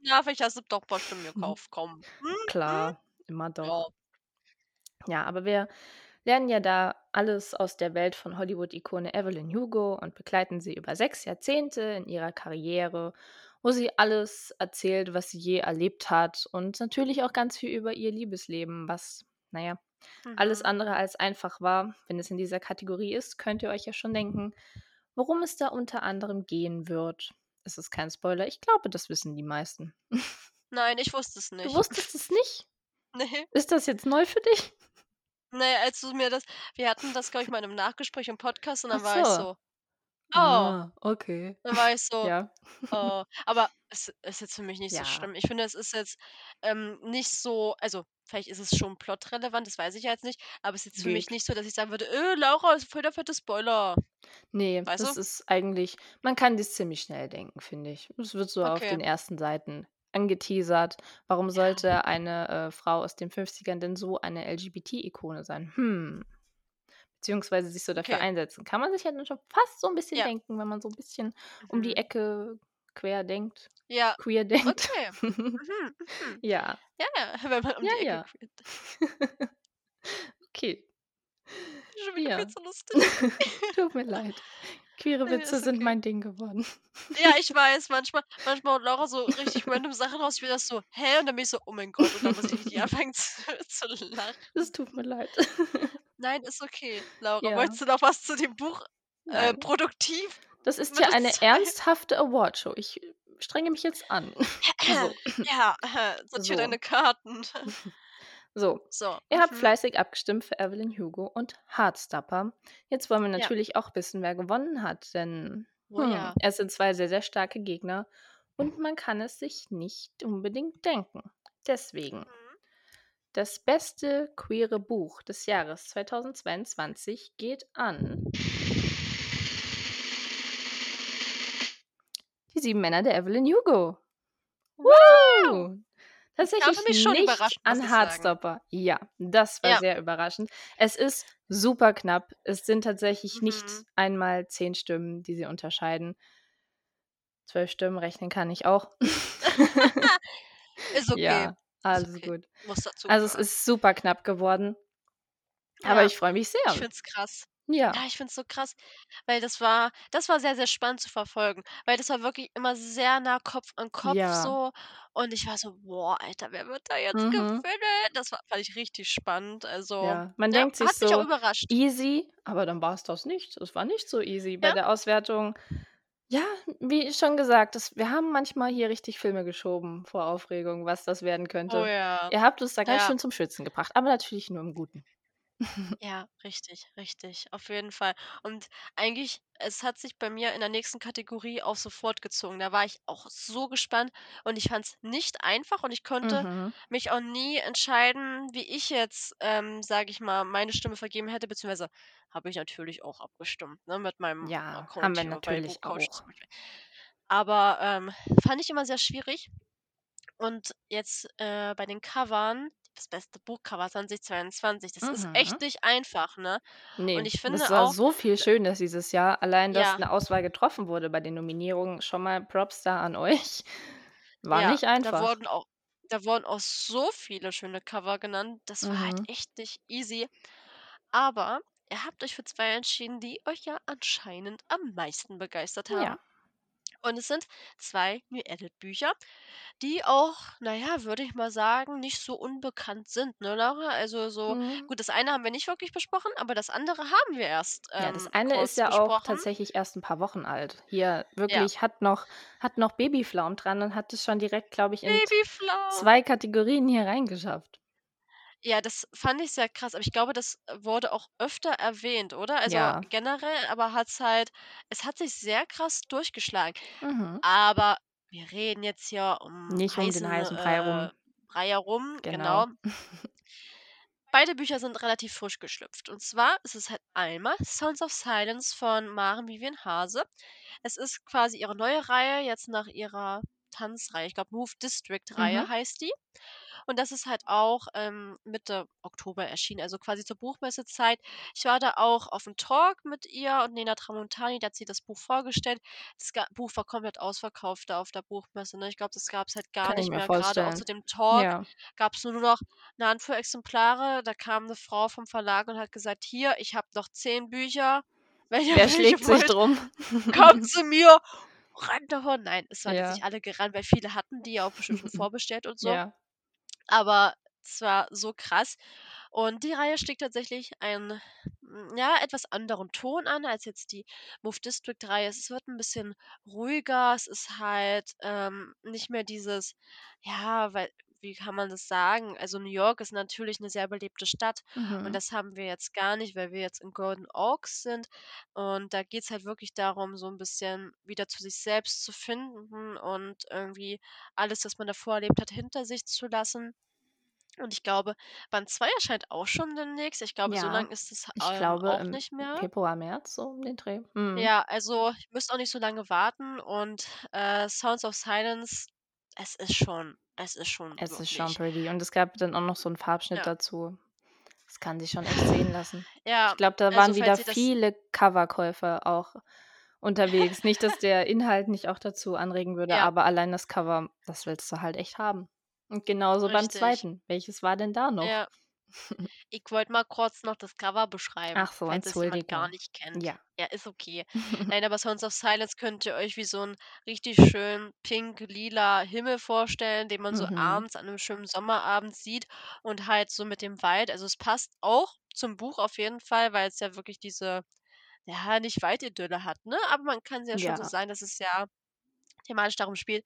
Speaker 2: Ja, vielleicht hast du doch ein paar Stimmen
Speaker 1: Mhm.
Speaker 2: gekauft, komm. Mhm.
Speaker 1: Klar, immer
Speaker 2: Ja.
Speaker 1: doch. Ja, aber wir lernen ja da alles aus der Welt von Hollywood-Ikone Evelyn Hugo und begleiten sie über sechs Jahrzehnte in ihrer Karriere, wo sie alles erzählt, was sie je erlebt hat und natürlich auch ganz viel über ihr Liebesleben, was, naja, alles
Speaker 2: Mhm.
Speaker 1: andere als einfach war. Wenn es in dieser Kategorie ist, könnt ihr euch ja schon denken, worum es da unter anderem gehen wird. Es ist kein Spoiler. Ich glaube, das wissen die meisten.
Speaker 2: Nein, ich wusste es
Speaker 1: Du
Speaker 2: nicht.
Speaker 1: wusstest es nicht?
Speaker 2: Ne.
Speaker 1: Ist das jetzt neu für dich?
Speaker 2: Ne, als du mir das wir hatten das, glaube ich, mal in 'nem Nachgespräch im Podcast und
Speaker 1: Ach
Speaker 2: dann war ich
Speaker 1: so.
Speaker 2: so: „Oh.“
Speaker 1: Ah, okay.
Speaker 2: Dann war ich so:
Speaker 1: Ja.
Speaker 2: „Oh.“ Aber es ist jetzt für mich nicht so
Speaker 1: Ja.
Speaker 2: schlimm. Ich finde, es ist jetzt, ähm, nicht so also, vielleicht ist es schon plotrelevant, das weiß ich ja jetzt nicht, aber es ist jetzt für mich
Speaker 1: Geht.
Speaker 2: nicht so, dass ich sagen würde: „Äh, Laura, ist voll der fette Spoiler.“
Speaker 1: Ne,
Speaker 2: Weißt
Speaker 1: das
Speaker 2: du?
Speaker 1: ist eigentlich man kann das ziemlich schnell denken, finde ich. Es wird so auf
Speaker 2: Okay.
Speaker 1: den ersten Seiten angeteasert. Warum
Speaker 2: Ja.
Speaker 1: sollte eine, äh, Frau aus den 50ern denn so eine LGBT-Ikone sein? Hm. Beziehungsweise sich so dafür
Speaker 2: Okay.
Speaker 1: einsetzen. Kann man sich ja dann schon fast so 'n bisschen
Speaker 2: Ja.
Speaker 1: denken, wenn man so 'n bisschen um die
Speaker 2: Mhm.
Speaker 1: Ecke quer denkt,
Speaker 2: Ja.
Speaker 1: queer denkt.
Speaker 2: Okay. Mhm, mhm.
Speaker 1: Ja.
Speaker 2: Ja, ja, wenn man um
Speaker 1: Ja,
Speaker 2: die Ecke
Speaker 1: ja.
Speaker 2: queer denkt.
Speaker 1: Okay.
Speaker 2: Schon wieder viel
Speaker 1: Ja.
Speaker 2: zu lustig.
Speaker 1: Tut mir leid. Queere Witze
Speaker 2: ist
Speaker 1: sind
Speaker 2: okay.
Speaker 1: mein Ding geworden.
Speaker 2: Ja, ich weiß, manchmal manchmal haut Laura so richtig random Sachen raus, bin das so: „Hä?“ Und dann bin ich so: „Oh mein Gott.“ Und dann muss ich richtig anfangen zu zu lachen.
Speaker 1: Es tut mir leid.
Speaker 2: Nein, ist okay. Laura,
Speaker 1: Ja.
Speaker 2: wolltest du noch was zu dem Buch, äh, produktiv
Speaker 1: Das ist ja eine
Speaker 2: mitteilen?
Speaker 1: ernsthafte Awardshow. Ich strenge mich jetzt an. So.
Speaker 2: Ja, sortier
Speaker 1: So.
Speaker 2: deine Karten.
Speaker 1: So.
Speaker 2: So,
Speaker 1: Ihr habt
Speaker 2: mhm.
Speaker 1: fleißig abgestimmt für Evelyn Hugo und Heartstopper. Jetzt wollen wir
Speaker 2: Ja.
Speaker 1: natürlich auch wissen, wer gewonnen hat, denn,
Speaker 2: Oh
Speaker 1: hm,
Speaker 2: ja.
Speaker 1: es sind 2 sehr, sehr starke Gegner und man kann es sich nicht unbedingt denken. Deswegen
Speaker 2: Mhm.
Speaker 1: das beste queere Buch des Jahres 2022 geht an Die sieben Männer der Evelyn Hugo.
Speaker 2: Wow!
Speaker 1: Woo! Tatsächlich
Speaker 2: schon
Speaker 1: nicht an
Speaker 2: ich sagen.
Speaker 1: Ja, das war
Speaker 2: Ja.
Speaker 1: sehr überraschend. Es ist super knapp. Es sind tatsächlich nicht
Speaker 2: Mhm.
Speaker 1: einmal 10 Stimmen, die sie unterscheiden. 12 Stimmen rechnen kann ich auch.
Speaker 2: Ist okay.
Speaker 1: Ja, alles
Speaker 2: okay.
Speaker 1: gut.
Speaker 2: Muss dazu
Speaker 1: Also, es ist super knapp geworden. Aber
Speaker 2: Ja.
Speaker 1: ich freue mich
Speaker 2: Ich
Speaker 1: sehr.
Speaker 2: finde es krass.
Speaker 1: Ja.
Speaker 2: Ja, ich finde es so krass, weil das war das war sehr, sehr spannend zu verfolgen, weil das war wirklich immer sehr nah Kopf an Kopf
Speaker 1: Ja.
Speaker 2: so und ich war so: „Boah, Alter, wer wird da jetzt
Speaker 1: Mhm.
Speaker 2: gewinnen?“ Das war fand ich richtig spannend. Also,
Speaker 1: Ja, man
Speaker 2: ja,
Speaker 1: denkt sich
Speaker 2: hat mich auch
Speaker 1: so:
Speaker 2: überrascht.
Speaker 1: „Easy“, aber dann war's das nicht. Es war nicht so easy. Bei
Speaker 2: Ja.
Speaker 1: der Auswertung Ja, wie schon gesagt, das wir haben manchmal hier richtig Filme geschoben vor Aufregung, was das werden
Speaker 2: Oh
Speaker 1: könnte.
Speaker 2: ja.
Speaker 1: Ihr habt uns da ganz
Speaker 2: Ja.
Speaker 1: schön zum Schwitzen gebracht, aber natürlich nur im Guten.
Speaker 2: Ja, richtig, richtig, auf jeden Fall. Und eigentlich es hat sich bei mir in der nächsten Kategorie auch so fortgezogen. Da war ich auch so gespannt und ich fand's nicht einfach und ich konnte
Speaker 1: Mhm.
Speaker 2: mich auch nie entscheiden, wie ich jetzt, ähm, sage ich mal, meine Stimme vergeben hätte, beziehungsweise habe ich natürlich auch abgestimmt, ne, mit meinem
Speaker 1: Ja, haben
Speaker 2: Account
Speaker 1: wir
Speaker 2: hier bei
Speaker 1: natürlich auch.
Speaker 2: zum Beispiel. Aber, ähm, fand ich immer sehr schwierig. Und jetzt, äh, bei den Covern, das beste Buchcover 2022, das ist
Speaker 1: Mhm.
Speaker 2: echt nicht einfach, ne? Und
Speaker 1: Ne,
Speaker 2: ich
Speaker 1: das
Speaker 2: finde
Speaker 1: war
Speaker 2: auch
Speaker 1: so viel
Speaker 2: d
Speaker 1: Schönes dieses Jahr. Allein, dass
Speaker 2: Ja.
Speaker 1: 'ne Auswahl getroffen wurde bei den Nominierungen, schon mal Props da an euch. War
Speaker 2: Ja,
Speaker 1: nicht
Speaker 2: da
Speaker 1: einfach.
Speaker 2: wurden auch da wurden auch so viele schöne Cover genannt. Das war halt
Speaker 1: Mhm.
Speaker 2: echt nicht easy. Aber ihr habt euch für 2 entschieden, die euch ja anscheinend am meisten begeistert haben.
Speaker 1: Ja.
Speaker 2: Und es sind 2 New Adult Bücher, die auch, na ja, würde ich mal sagen, nicht so unbekannt sind, ne, Laura? Also so
Speaker 1: Mhm.
Speaker 2: gut, das eine haben wir nicht wirklich besprochen, aber das andere haben wir erst,
Speaker 1: Ja, das
Speaker 2: ähm,
Speaker 1: eine ist ja auch
Speaker 2: besprochen.
Speaker 1: tatsächlich erst 'n paar Wochen alt. Hier
Speaker 2: Ja.
Speaker 1: wirklich hat noch hat noch Babypflaumen dran und hat es schon direkt, glaube ich, in. 2 Kategorien hier reingeschafft.
Speaker 2: Ja, das fand ich sehr krass, aber ich glaube, das wurde auch öfter erwähnt, oder? Also,
Speaker 1: Ja.
Speaker 2: generell, aber hat's halt es hat sich sehr krass durchgeschlagen.
Speaker 1: Mhm.
Speaker 2: Aber wir reden jetzt hier um
Speaker 1: Nicht um den
Speaker 2: heißen,
Speaker 1: heißen Brei
Speaker 2: äh,
Speaker 1: rum.
Speaker 2: Brei herum,
Speaker 1: Genau.
Speaker 2: genau. Beide Bücher sind relativ frisch geschlüpft. Und zwar ist es halt einmal „Sounds of Silence“ von Maren Vivian Hase. Es ist quasi ihre neue Reihe jetzt nach ihrer Tanzreihe. Ich glaube, „Move District“ Reihe
Speaker 1: Mhm.
Speaker 2: heißt die. Und das ist halt auch, ähm, Mitte Oktober erschienen, also quasi zur Buchmessezeit. Ich war da auch auf'm Talk mit ihr und Nena Tramontani, da hat sie das Buch vorgestellt. Das Buch war komplett ausverkauft da auf der Buchmesse, ne? Ich glaube, das gab's halt gar
Speaker 1: Kann ich
Speaker 2: nicht mehr. Grade auch zu dem Talk
Speaker 1: Ja.
Speaker 2: gab's nur noch 'ne Handvoll Exemplare. Da kam 'ne Frau vom Verlag und hat gesagt: „Hier, ich habe noch 10 Bücher. Wenn
Speaker 1: Wer schlägt sich
Speaker 2: wollt,
Speaker 1: drum?
Speaker 2: kommt zu mir, rennt davon!“ Nein, es waren jetzt
Speaker 1: Ja.
Speaker 2: nicht alle gerannt, weil viele hatten die ja auch bestimmt schon vorbestellt und so.
Speaker 1: Ja.
Speaker 2: Aber es war so krass. Und die Reihe schlägt tatsächlich einen, hm, ja, etwas anderen Ton an als jetzt die „Move District“ Reihe. Es wird 'n bisschen ruhiger. Es ist halt, ähm, nicht mehr dieses ja, weil wie kann man das sagen? Also, New York ist natürlich 'ne sehr belebte Stadt und
Speaker 1: Mhm.
Speaker 2: das haben wir jetzt gar nicht, weil wir jetzt in Golden Oaks sind. Und da geht's halt wirklich darum, so 'n bisschen wieder zu sich selbst zu finden und irgendwie alles, was man davor erlebt hat, hinter sich zu lassen. Und ich glaube, Band 2 erscheint auch schon demnächst. Ich glaube, so
Speaker 1: Ja,
Speaker 2: lang ist es, ähm,
Speaker 1: glaube
Speaker 2: auch
Speaker 1: im
Speaker 2: nicht mehr.
Speaker 1: Februar, März, so um den Dreh. Mhm.
Speaker 2: Ja, also, ich müsste auch nicht so lange warten und, äh, „Sounds of Silence“, es ist schon es ist schon
Speaker 1: Es ist schon
Speaker 2: wirklich
Speaker 1: pretty und es gab dann auch noch so 'n Farbschnitt
Speaker 2: Ja.
Speaker 1: dazu. Das kann sich schon echt sehen lassen.
Speaker 2: Ja,
Speaker 1: Ich glaube, da
Speaker 2: also,
Speaker 1: waren
Speaker 2: falls
Speaker 1: wieder viele Coverkäufer auch unterwegs. Nicht, dass der Inhalt nicht auch dazu anregen würde,
Speaker 2: Ja.
Speaker 1: aber allein das Cover, das willst du halt echt haben. Und genauso beim
Speaker 2: Richtig.
Speaker 1: 2. Welches war denn da noch?
Speaker 2: Ja. Ich wollte mal kurz noch das Cover beschreiben,
Speaker 1: Ach so,
Speaker 2: falls es jemand gar nicht kennt.
Speaker 1: Ja.
Speaker 2: Ja, ist okay. Nein, aber „Sounds of Silence“ könnt ihr euch wie so 'n richtig schön pink-lila Himmel vorstellen, den man so
Speaker 1: Mhm.
Speaker 2: abends an 'nem schönen Sommerabend sieht und halt so mit dem Wald. Also, es passt auch zum Buch auf jeden Fall, weil's ja wirklich diese ja, nicht Waldidylle hat, ne? Aber man kann's ja schon so
Speaker 1: Ja.
Speaker 2: sagen, dass es ja thematisch darum spielt.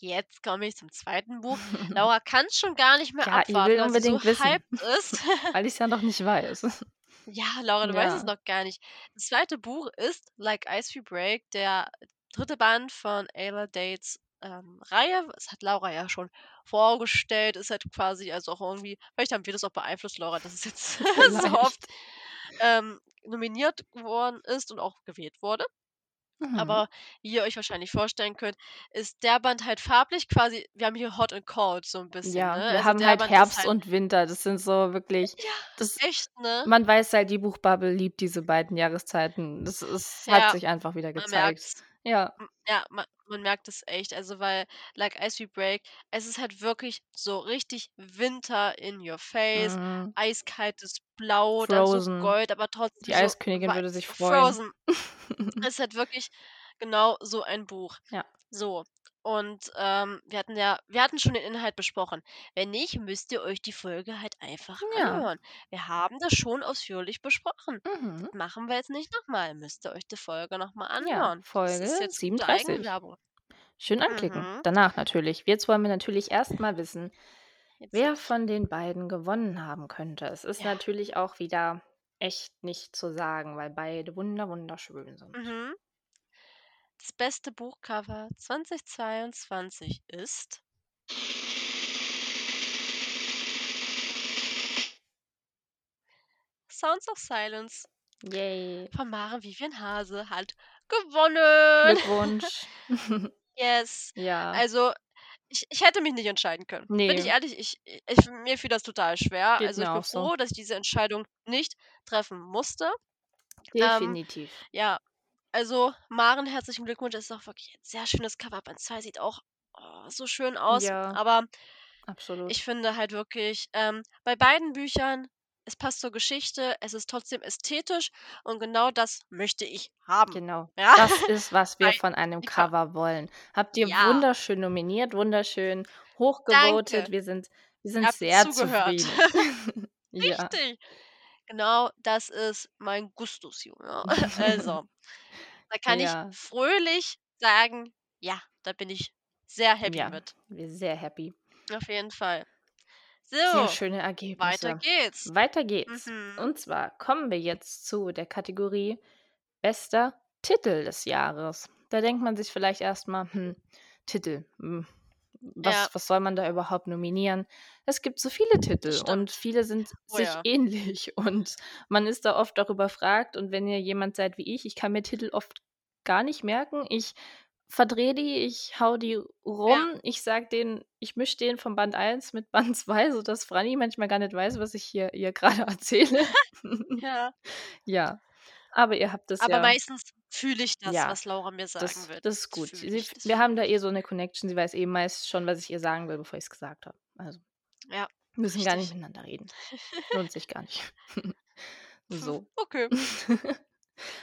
Speaker 2: Jetzt komme ich zum 2. Buch. Laura kann's schon gar nicht mehr
Speaker 1: Ja, ich will
Speaker 2: abwarten, weil sie so
Speaker 1: unbedingt wissen,
Speaker 2: hyped ist.
Speaker 1: weil ich's ja noch nicht weiß.
Speaker 2: Ja, Laura, du weißt es
Speaker 1: Ja.
Speaker 2: noch gar nicht. Das 2. Buch ist „Like Ice We Break“, der 3. Band von Ayla Dates, ähm, Reihe. Das hat Laura ja schon vorgestellt, ist halt quasi also auch irgendwie vielleicht haben wir das auch beeinflusst, Laura, dass es jetzt so oft, ähm, nominiert worden ist und auch gewählt wurde.
Speaker 1: Mhm.
Speaker 2: Aber wie ihr euch wahrscheinlich vorstellen könnt, ist der Band halt farblich quasi wir haben hier Hot and Cold so 'n bisschen,
Speaker 1: Ja,
Speaker 2: ne?
Speaker 1: wir
Speaker 2: Also,
Speaker 1: haben halt
Speaker 2: Band
Speaker 1: Herbst
Speaker 2: halt
Speaker 1: und Winter. Das sind so wirklich
Speaker 2: Ja,
Speaker 1: das
Speaker 2: echt, ne?
Speaker 1: man weiß halt, die Buchbubble liebt diese beiden Jahreszeiten. Das ist hat
Speaker 2: Ja,
Speaker 1: sich einfach wieder
Speaker 2: man
Speaker 1: gezeigt. Ja.
Speaker 2: Ja, ma man merkt es echt. Also, weil „Like Ice We Break“ es ist halt wirklich so richtig Winter in your face,
Speaker 1: Mhm.
Speaker 2: eiskaltes Blau, dann so
Speaker 1: „Frozen“.
Speaker 2: Gold, aber trotzdem
Speaker 1: Die
Speaker 2: so
Speaker 1: Eiskönigin würde sich freuen.
Speaker 2: „Frozen“ ist halt wirklich genau so ein Buch.
Speaker 1: Ja.
Speaker 2: So, Und, ähm, wir hatten ja wir hatten schon den Inhalt besprochen. Wenn nicht, müsst ihr euch die Folge halt einfach
Speaker 1: Ja.
Speaker 2: anhören. Wir haben das schon ausführlich besprochen.
Speaker 1: Mhm.
Speaker 2: Das machen wir jetzt nicht noch mal. Müsst ihr euch die Folge noch mal
Speaker 1: Ja,
Speaker 2: anhören. Das
Speaker 1: Folge
Speaker 2: ist jetzt gute
Speaker 1: 37.
Speaker 2: Eigenwerbung.
Speaker 1: Schön anklicken.
Speaker 2: Mhm.
Speaker 1: Danach natürlich. Jetzt wollen wir natürlich erst mal wissen,
Speaker 2: Jetzt
Speaker 1: wer
Speaker 2: nicht.
Speaker 1: von den beiden gewonnen haben könnte. Es ist
Speaker 2: Ja.
Speaker 1: natürlich auch wieder echt nicht zu sagen, weil beide wunder wunderschön sind.
Speaker 2: Mhm. Das beste Buchcover 2022 ist Sounds of Silence
Speaker 1: Yay.
Speaker 2: von Maren Vivian Hase hat gewonnen.
Speaker 1: Glückwunsch.
Speaker 2: Yes.
Speaker 1: ja.
Speaker 2: Also, ich ich hätte mich nicht entscheiden können. Bin ich ehrlich, ich ich mir fiel das total schwer.
Speaker 1: Geht
Speaker 2: Also, ich bin
Speaker 1: auch so.
Speaker 2: froh, dass ich diese Entscheidung nicht treffen musste. Ähm,
Speaker 1: Definitiv.
Speaker 2: ja, also, Maren, herzlichen Glückwunsch. Das ist auch wirklich ein sehr schönes Cover. Band 2 sieht auch, oh, so schön aus.
Speaker 1: Ja.
Speaker 2: Aber
Speaker 1: Absolut.
Speaker 2: ich finde halt wirklich, ähm, bei beiden Büchern, es passt zur Geschichte, es ist trotzdem ästhetisch und genau das möchte ich haben.
Speaker 1: Genau.
Speaker 2: Ja?
Speaker 1: Das ist, was wir von einem. Cover wollen. Habt ihr
Speaker 2: Ja.
Speaker 1: wunderschön nominiert, wunderschön hochgevotet.
Speaker 2: Danke.
Speaker 1: Wir sind wir sind sehr
Speaker 2: zugehört.
Speaker 1: zufrieden. Ja.
Speaker 2: Genau, das ist mein Gustus, Junge. Also, da kann
Speaker 1: Ja.
Speaker 2: ich fröhlich sagen: „Ja, da bin ich sehr happy
Speaker 1: Ja,
Speaker 2: mit.“
Speaker 1: wir sehr happy.
Speaker 2: Auf jeden Fall.
Speaker 1: Sehr
Speaker 2: So,
Speaker 1: schöne
Speaker 2: weiter
Speaker 1: Ergebnisse.
Speaker 2: geht's.
Speaker 1: Weiter geht's.
Speaker 2: Mhm.
Speaker 1: Und zwar kommen wir jetzt zu der Kategorie bester Titel des Jahres. Da denkt man sich vielleicht erst mal: „Hm, Titel, hm, was
Speaker 2: Ja.
Speaker 1: was soll man da überhaupt nominieren?“ Es gibt so viele Titel
Speaker 2: Das
Speaker 1: und
Speaker 2: stimmt.
Speaker 1: viele sind
Speaker 2: Oh
Speaker 1: sich
Speaker 2: ja.
Speaker 1: ähnlich und man ist da oft auch überfragt. Und wenn ihr jemand seid wie ich, ich kann mir Titel oft gar nicht merken. Ich verdrehe die, ich hau die
Speaker 2: Ja.
Speaker 1: rum. Ich sage denen ich mische den von Band 1 mit Band 2, sodass Franny manchmal gar nicht weiß, was ich hier ihr grade erzähle.
Speaker 2: Ja.
Speaker 1: Ja, aber ihr habt das
Speaker 2: Aber
Speaker 1: ja
Speaker 2: meistens fühle ich das,
Speaker 1: Ja,
Speaker 2: was Laura mir sagen
Speaker 1: das
Speaker 2: will.
Speaker 1: das ist gut. Sie
Speaker 2: ich, das
Speaker 1: wir haben da
Speaker 2: ich.
Speaker 1: eh so 'ne Connection. Sie weiß eh meist schon, was ich ihr sagen will, bevor ich's gesagt habe. Also,
Speaker 2: Ja,
Speaker 1: müssen gar nicht
Speaker 2: richtig.
Speaker 1: miteinander reden. Lohnt sich gar nicht. So.
Speaker 2: Okay.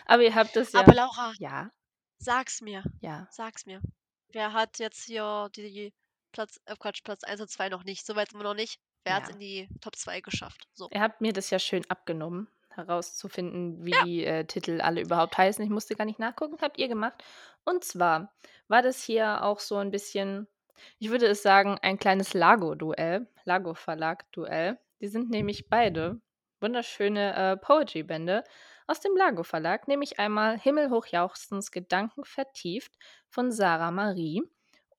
Speaker 1: Aber ihr habt das ja
Speaker 2: Aber Laura,
Speaker 1: ja?
Speaker 2: sag's mir.
Speaker 1: Ja.
Speaker 2: Sag's mir. Wer hat jetzt hier die Platz äh, Quatsch, Platz 1 und 2 noch nicht? So weit sind wir noch nicht. Wer
Speaker 1: Ja.
Speaker 2: in die Top 2 geschafft? So.
Speaker 1: Ihr habt mir das ja schön abgenommen, herauszufinden, wie
Speaker 2: Ja.
Speaker 1: die, äh, Titel alle überhaupt heißen. Ich musste gar nicht nachgucken, habt ihr gemacht. Und zwar war das hier auch so 'n bisschen, ich würde es sagen, ein kleines Lago-Duell, Lago-Verlag-Duell. Die sind nämlich beide wunderschöne, äh, Poetry-Bände aus dem Lago-Verlag, nämlich einmal Himmelhoch jauchzens Gedanken vertieft von Sarah Marie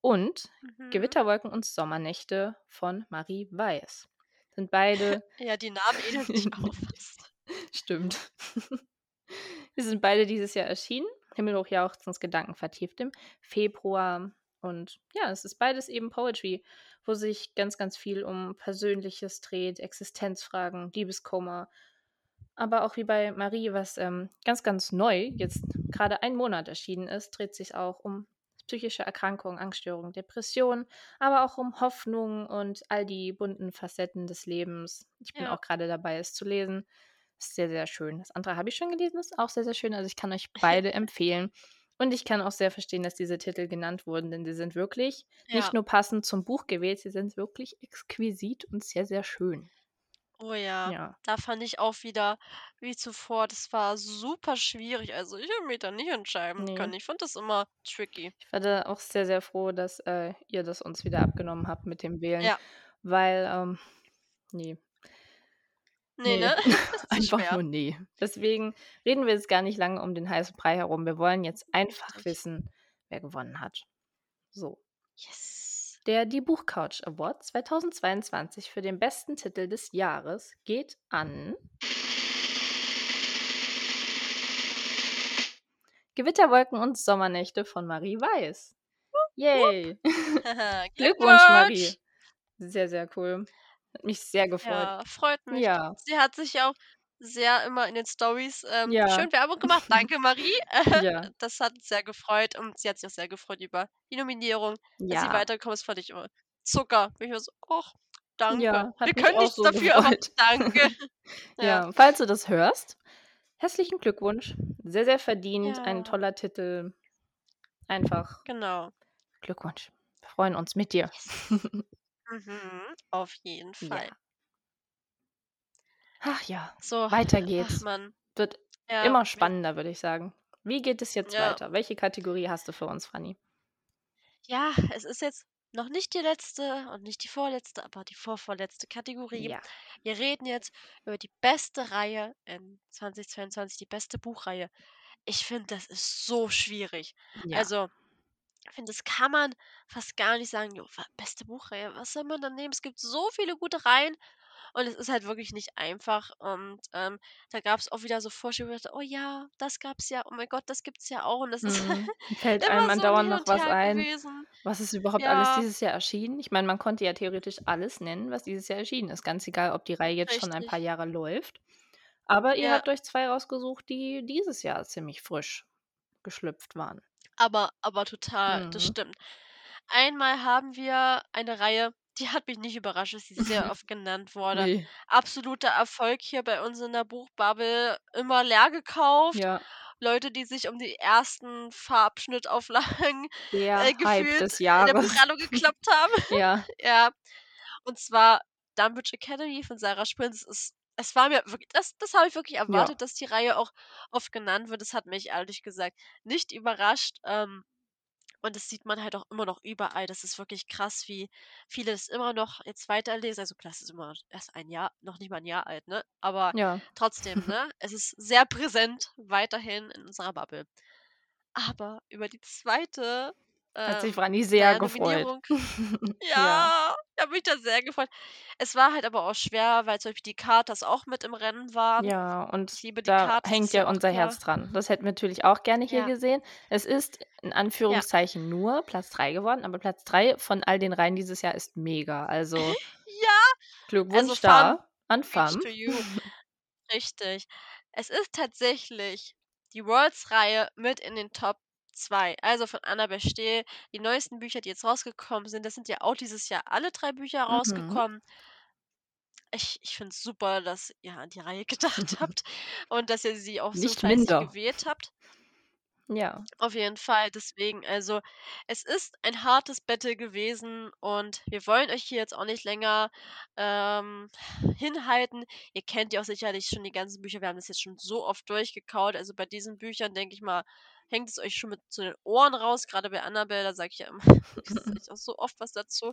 Speaker 1: und
Speaker 2: Mhm.
Speaker 1: Gewitterwolken und Sommernächte von Marie Weiß. Sind beide
Speaker 2: Ja, die Namen ähneln sich auch fast.
Speaker 1: Stimmt. Die sind beide dieses Jahr erschienen. Himmelhoch jauchzens Gedanken vertieft im Februar. Und ja, es ist beides eben Poetry, wo sich ganz, ganz viel um Persönliches dreht, Existenzfragen, Liebeskummer. Aber auch wie bei Marie, was, ähm, ganz, ganz neu jetzt grade ein Monat erschienen ist, dreht sich's auch um psychische Erkrankungen, Angststörungen, Depressionen, aber auch um Hoffnung und all die bunten Facetten des Lebens. Ich bin
Speaker 2: Ja.
Speaker 1: auch grade dabei, es zu lesen. Ist sehr, sehr schön. Das andere habe ich schon gelesen, ist auch sehr, sehr schön. Also, ich kann euch beide empfehlen. Und ich kann auch sehr verstehen, dass diese Titel genannt wurden, denn sie sind wirklich
Speaker 2: Ja.
Speaker 1: nicht nur passend zum Buch gewählt, sie sind wirklich exquisit und sehr, sehr schön.
Speaker 2: Oh ja,
Speaker 1: Ja.
Speaker 2: da fand ich auch wieder wie zuvor, das war super schwierig. Also, ich habe mich da nicht entscheiden
Speaker 1: Ne.
Speaker 2: können. Ich fand das immer tricky.
Speaker 1: Ich war da auch sehr, sehr froh, dass, äh, ihr das uns wieder abgenommen habt mit dem Wählen,
Speaker 2: Ja.
Speaker 1: weil, ähm, ne.
Speaker 2: Ne,
Speaker 1: Ne,
Speaker 2: ne? Das ist
Speaker 1: einfach
Speaker 2: schwer.
Speaker 1: nur ne. Deswegen reden wir jetzt gar nicht lange um den heißen Brei herum. Wir wollen jetzt einfach wissen, wer gewonnen hat. So.
Speaker 2: Yes.
Speaker 1: Der Die Buchcouch Award 2022 für den besten Titel des Jahres geht an Gewitterwolken und Sommernächte von Marie Weiß. Yay. Glückwunsch, Marie. Sehr, sehr cool. Hat mich sehr gefreut.
Speaker 2: Ja, freut mich.
Speaker 1: Ja.
Speaker 2: Sie hat sich ja auch sehr immer in den Storys, ähm,
Speaker 1: Ja.
Speaker 2: schön Werbung gemacht. Danke, Marie.
Speaker 1: Ja.
Speaker 2: Das hat uns sehr gefreut und sie hat sich auch sehr gefreut über die Nominierung. Dass sie
Speaker 1: Ja.
Speaker 2: weitergekommen ist, fand ich immer Zucker. Ich war so: „Och, danke.
Speaker 1: Ja,
Speaker 2: Wir können nichts
Speaker 1: so
Speaker 2: dafür, aber
Speaker 1: gefreut.
Speaker 2: danke.“ Ja.
Speaker 1: Ja, falls du das hörst, herzlichen Glückwunsch. Sehr, sehr verdient. Ein
Speaker 2: Ja.
Speaker 1: toller Titel. Einfach
Speaker 2: Genau.
Speaker 1: Glückwunsch. freuen uns mit dir.
Speaker 2: Yes. Mhm, auf jeden Fall.
Speaker 1: Ja. Ach ja,
Speaker 2: So,
Speaker 1: weiter
Speaker 2: ach
Speaker 1: geht's.
Speaker 2: Mann.
Speaker 1: Wird
Speaker 2: Ja,
Speaker 1: immer spannender, würde ich sagen. Wie geht es jetzt
Speaker 2: ja,
Speaker 1: weiter? Welche Kategorie hast du für uns, Franny?
Speaker 2: ja, es ist jetzt noch nicht die letzte und nicht die vorletzte, aber die vorvorletzte Kategorie.
Speaker 1: Ja.
Speaker 2: Wir reden jetzt über die beste Reihe in 2022, die beste Buchreihe. Ich finde, das ist so schwierig.
Speaker 1: Ja.
Speaker 2: Also, ich finde, das kann man fast gar nicht sagen, jo, beste Buchreihe, was soll man dann nehmen? Es gibt so viele gute Reihen und es ist halt wirklich nicht einfach. Und ähm, da gab es auch wieder so Vorschläge, wo ich dachte, oh ja, das gab es ja, oh mein Gott, das gibt es ja auch. Und das ist
Speaker 1: Mhm. Fällt einem
Speaker 2: so
Speaker 1: andauernd noch was ein?
Speaker 2: gewesen.
Speaker 1: Was ist überhaupt alles
Speaker 2: Ja,
Speaker 1: dieses Jahr erschienen? Ich meine, man konnte ja theoretisch alles nennen, was dieses Jahr erschienen ist. Ganz egal, ob die Reihe jetzt schon ein paar
Speaker 2: richtig.
Speaker 1: Jahre läuft. Aber ihr
Speaker 2: Ja,
Speaker 1: habt euch zwei rausgesucht, die dieses Jahr ziemlich frisch geschlüpft waren.
Speaker 2: Aber, aber total, das
Speaker 1: Mhm.
Speaker 2: stimmt. Einmal haben wir eine Reihe, die hat mich nicht überrascht, dass sie sehr oft genannt wurde.
Speaker 1: Nee.
Speaker 2: Absoluter Erfolg hier bei uns in der Buchbubble, immer leer gekauft.
Speaker 1: Ja,
Speaker 2: Leute, die sich um die ersten Farbschnittauflagen
Speaker 1: der
Speaker 2: äh,
Speaker 1: Hype
Speaker 2: gefühlt
Speaker 1: des
Speaker 2: in der
Speaker 1: Jahres.
Speaker 2: Buchhandlung geklappt haben.
Speaker 1: Ja,
Speaker 2: Ja, und zwar Dunbridge Academy von Sarah Sprinz. Es, es war mir wirklich, das, das habe ich wirklich
Speaker 1: ja,
Speaker 2: erwartet, dass die Reihe auch oft genannt wird. Das hat mich ehrlich gesagt nicht überrascht. Ähm, und das sieht man halt auch immer noch überall. Das ist wirklich krass, wie viele das immer noch jetzt weiterlesen. Also klar, es ist immer erst ein Jahr, noch nicht mal ein Jahr alt, ne? Aber
Speaker 1: ja.
Speaker 2: trotzdem, ne? Es ist sehr präsent weiterhin in unserer Bubble. Aber über die zweite
Speaker 1: Hat sich
Speaker 2: ähm,
Speaker 1: Franny sehr
Speaker 2: naja,
Speaker 1: gefreut. Ja,
Speaker 2: ja, ich habe mich da sehr gefreut. Es war halt aber auch schwer, weil zum Beispiel die Katas auch mit im Rennen waren.
Speaker 1: ja, und da
Speaker 2: Katas,
Speaker 1: hängt
Speaker 2: ja
Speaker 1: ja unser
Speaker 2: klar.
Speaker 1: Herz dran. Das hätten wir natürlich auch gerne hier
Speaker 2: Ja,
Speaker 1: gesehen. Es ist in
Speaker 2: ja,
Speaker 1: Anführungszeichen nur Platz 3 geworden, aber Platz 3 von all den Reihen dieses Jahr ist mega. Also
Speaker 2: ja. Also
Speaker 1: Glückwunsch
Speaker 2: Fun,
Speaker 1: da an
Speaker 2: you. Richtig. Es ist tatsächlich die Worlds-Reihe mit in den Top 2. Also von Annabel Stehl. Die neuesten Bücher, die jetzt rausgekommen sind, das sind ja auch dieses Jahr alle drei Bücher
Speaker 1: Mhm.
Speaker 2: rausgekommen. Ich, ich finde es super, dass ihr an die Reihe gedacht habt und dass ihr sie auch so
Speaker 1: Nicht
Speaker 2: fleißig
Speaker 1: minder.
Speaker 2: gewählt habt.
Speaker 1: Ja,
Speaker 2: Auf jeden Fall. Deswegen, also, es ist ein hartes Battle gewesen und wir wollen euch hier jetzt auch nicht länger ähm, hinhalten. Ihr kennt ja auch sicherlich schon die ganzen Bücher. Wir haben das jetzt schon so oft durchgekaut. Also bei diesen Büchern, denke ich mal, hängt es euch schon mit zu den Ohren raus. Gerade bei Annabelle, da sage ich ja immer, ich auch so oft was dazu.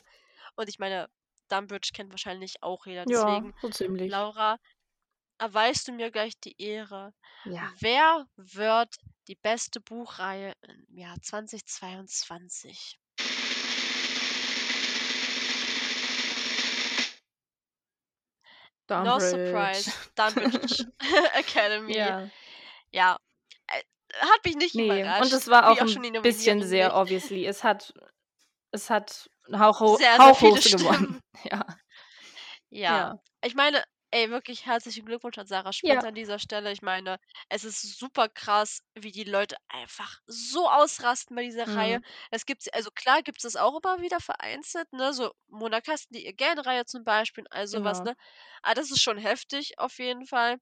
Speaker 2: Und ich meine, Dumbridge kennt wahrscheinlich auch jeder.
Speaker 1: ja,
Speaker 2: Deswegen,
Speaker 1: so ziemlich.
Speaker 2: Laura, erweist du mir gleich die Ehre.
Speaker 1: Ja,
Speaker 2: Wer wird die beste Buchreihe im Jahr 2022? No
Speaker 1: Dumbridge.
Speaker 2: surprise, Dunbridge Academy.
Speaker 1: Ja,
Speaker 2: Ja, äh, hat mich nicht
Speaker 1: nee, und
Speaker 2: überrascht,
Speaker 1: es war auch
Speaker 2: auch
Speaker 1: ein bisschen sehr
Speaker 2: nicht.
Speaker 1: obviously. Es hat, es hat Hauchho
Speaker 2: Sehr, sehr viele
Speaker 1: Hauchhochs gewonnen. Ja,
Speaker 2: Ja,
Speaker 1: ja,
Speaker 2: ich meine, ey, wirklich herzlichen Glückwunsch an Sarah Sprinz
Speaker 1: ja,
Speaker 2: an dieser Stelle. Ich meine, es ist super krass, wie die Leute einfach so ausrasten bei dieser Reihe.
Speaker 1: mhm.
Speaker 2: Es gibt, also klar gibt es auch immer wieder vereinzelt, ne, so Mona Kasten, die ihr Reihe zum Beispiel, und sowas,
Speaker 1: genau.
Speaker 2: ne. Aber das ist schon heftig auf jeden Fall.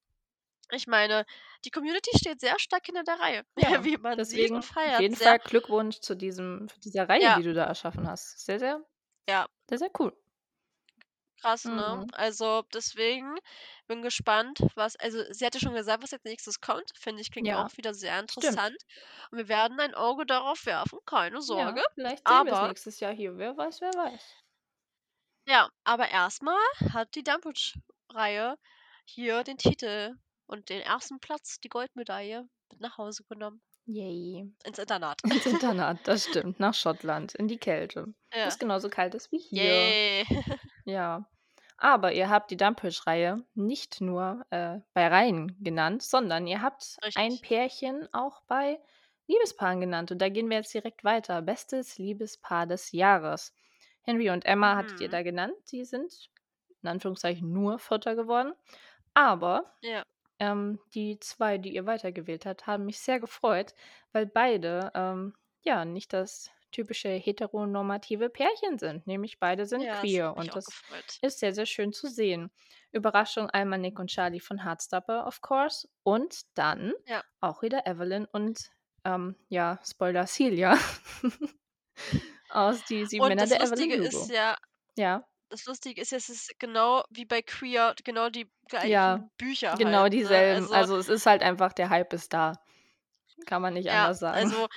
Speaker 2: Ich meine, die Community steht sehr stark hinter der Reihe,
Speaker 1: Ja,
Speaker 2: wie man sieht
Speaker 1: deswegen auf
Speaker 2: feiert
Speaker 1: jeden
Speaker 2: sehr.
Speaker 1: Fall Glückwunsch zu diesem, dieser Reihe,
Speaker 2: Ja,
Speaker 1: die du da erschaffen hast. Sehr, sehr,
Speaker 2: ja,
Speaker 1: sehr, sehr cool.
Speaker 2: krass, ne?
Speaker 1: Mhm.
Speaker 2: Also deswegen bin gespannt, was, also sie hatte schon gesagt, was als nächstes kommt. Finde ich, klingt
Speaker 1: Ja,
Speaker 2: auch wieder sehr
Speaker 1: stimmt.
Speaker 2: interessant. Und wir werden ein Auge darauf werfen, keine
Speaker 1: Ja,
Speaker 2: Sorge.
Speaker 1: vielleicht sehen wir es
Speaker 2: Aber,
Speaker 1: nächstes Jahr hier. Wer weiß, wer weiß.
Speaker 2: ja, aber erstmal hat die Dumbridge-Reihe hier den Titel und den ersten Platz, die Goldmedaille, mit nach Hause genommen.
Speaker 1: Yay.
Speaker 2: Ins Internat.
Speaker 1: Ins Internat, das stimmt. Nach Schottland, in die Kälte.
Speaker 2: Ja.
Speaker 1: es genauso kalt ist wie hier.
Speaker 2: Yay.
Speaker 1: Ja. Aber ihr habt die Dumpage-Reihe nicht nur äh, bei Reihen genannt, sondern ihr habt ein
Speaker 2: Richtig.
Speaker 1: Pärchen auch bei Liebespaaren genannt. Und da gehen wir jetzt direkt weiter. Bestes Liebespaar des Jahres. Henry und Emma hattet ihr
Speaker 2: Mhm.
Speaker 1: da genannt. Die sind in Anführungszeichen nur Vierter geworden. Aber
Speaker 2: Ja.
Speaker 1: Ähm, die zwei, die ihr weitergewählt habt, haben mich sehr gefreut, weil beide ähm, ja nicht das typische heteronormative Pärchen sind. Nämlich beide sind
Speaker 2: Ja, das
Speaker 1: queer
Speaker 2: mich
Speaker 1: und das
Speaker 2: gefreut.
Speaker 1: ist sehr, sehr schön zu sehen. Überraschung einmal Nick und Charlie von Heartstopper, of course. Und dann
Speaker 2: Ja.
Speaker 1: auch wieder Evelyn und ähm, ja, Spoiler, Celia Aus Die 7
Speaker 2: Und
Speaker 1: Männer
Speaker 2: das
Speaker 1: der Evelyn
Speaker 2: Lustige ist
Speaker 1: Hugo.
Speaker 2: ja
Speaker 1: Ja.
Speaker 2: Das Lustige ist ja, es ist genau wie bei Queer, genau die
Speaker 1: Ja,
Speaker 2: gleichen Bücher
Speaker 1: genau
Speaker 2: halt, ne?
Speaker 1: dieselben.
Speaker 2: Also
Speaker 1: Also, es ist halt einfach der Hype ist da. Kann man nicht
Speaker 2: Ja,
Speaker 1: anders sagen.
Speaker 2: also,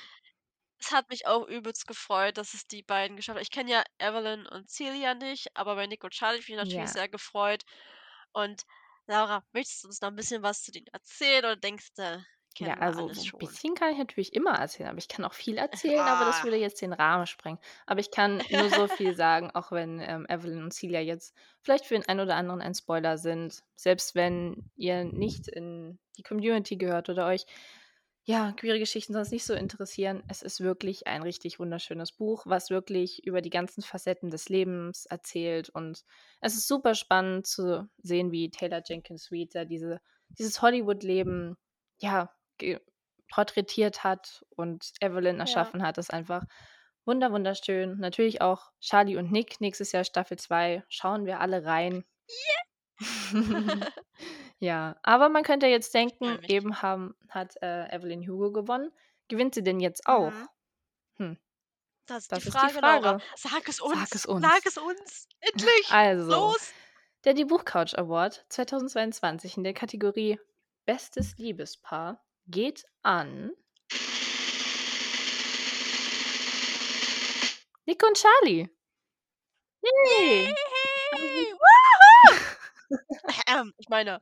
Speaker 2: es hat mich auch übelst gefreut, dass es die beiden geschafft haben. Ich kenne ja Evelyn und Celia nicht, aber bei Nick und Charlie habe ich mich natürlich
Speaker 1: Ja.
Speaker 2: sehr gefreut. Und Laura, möchtest du uns noch 'n bisschen was zu denen erzählen oder denkst du,
Speaker 1: Ja,
Speaker 2: kennen wir
Speaker 1: also,
Speaker 2: alles schon?
Speaker 1: bisschen kann ich natürlich immer erzählen, aber ich kann auch viel erzählen, aber das würde jetzt den Rahmen sprengen. Aber ich kann nur so viel sagen, auch wenn, ähm, Evelyn und Celia jetzt vielleicht für den einen oder anderen ein Spoiler sind. Selbst wenn ihr nicht in die Community gehört oder euch, ja, queere Geschichten sonst nicht so interessieren. Es ist wirklich ein richtig wunderschönes Buch, was wirklich über die ganzen Facetten des Lebens erzählt. Und es ist super spannend zu sehen, wie Taylor Jenkins Reid da diese dieses Hollywood-Leben, ja, porträtiert hat und Evelyn
Speaker 2: Ja.
Speaker 1: erschaffen hat. Das ist einfach wunder wunderschön. Natürlich auch Charlie und Nick, nächstes Jahr Staffel 2. Schauen wir alle rein.
Speaker 2: Yeah!
Speaker 1: Ja, aber man könnte jetzt denken, eben haben hat, äh, Evelyn Hugo gewonnen. Gewinnt sie denn jetzt auch?
Speaker 2: Mhm.
Speaker 1: Hm.
Speaker 2: Das ist
Speaker 1: Das
Speaker 2: die
Speaker 1: ist die
Speaker 2: Frage, Laura.
Speaker 1: Frage.
Speaker 2: Sag es
Speaker 1: Sag
Speaker 2: uns.
Speaker 1: es uns.
Speaker 2: Sag es uns. Endlich.
Speaker 1: Also,
Speaker 2: Los.
Speaker 1: der Die Buchcouch Award 2022 in der Kategorie Bestes Liebespaar geht an Nick und Charlie. Yay!
Speaker 2: Yay! Ähm, ich meine,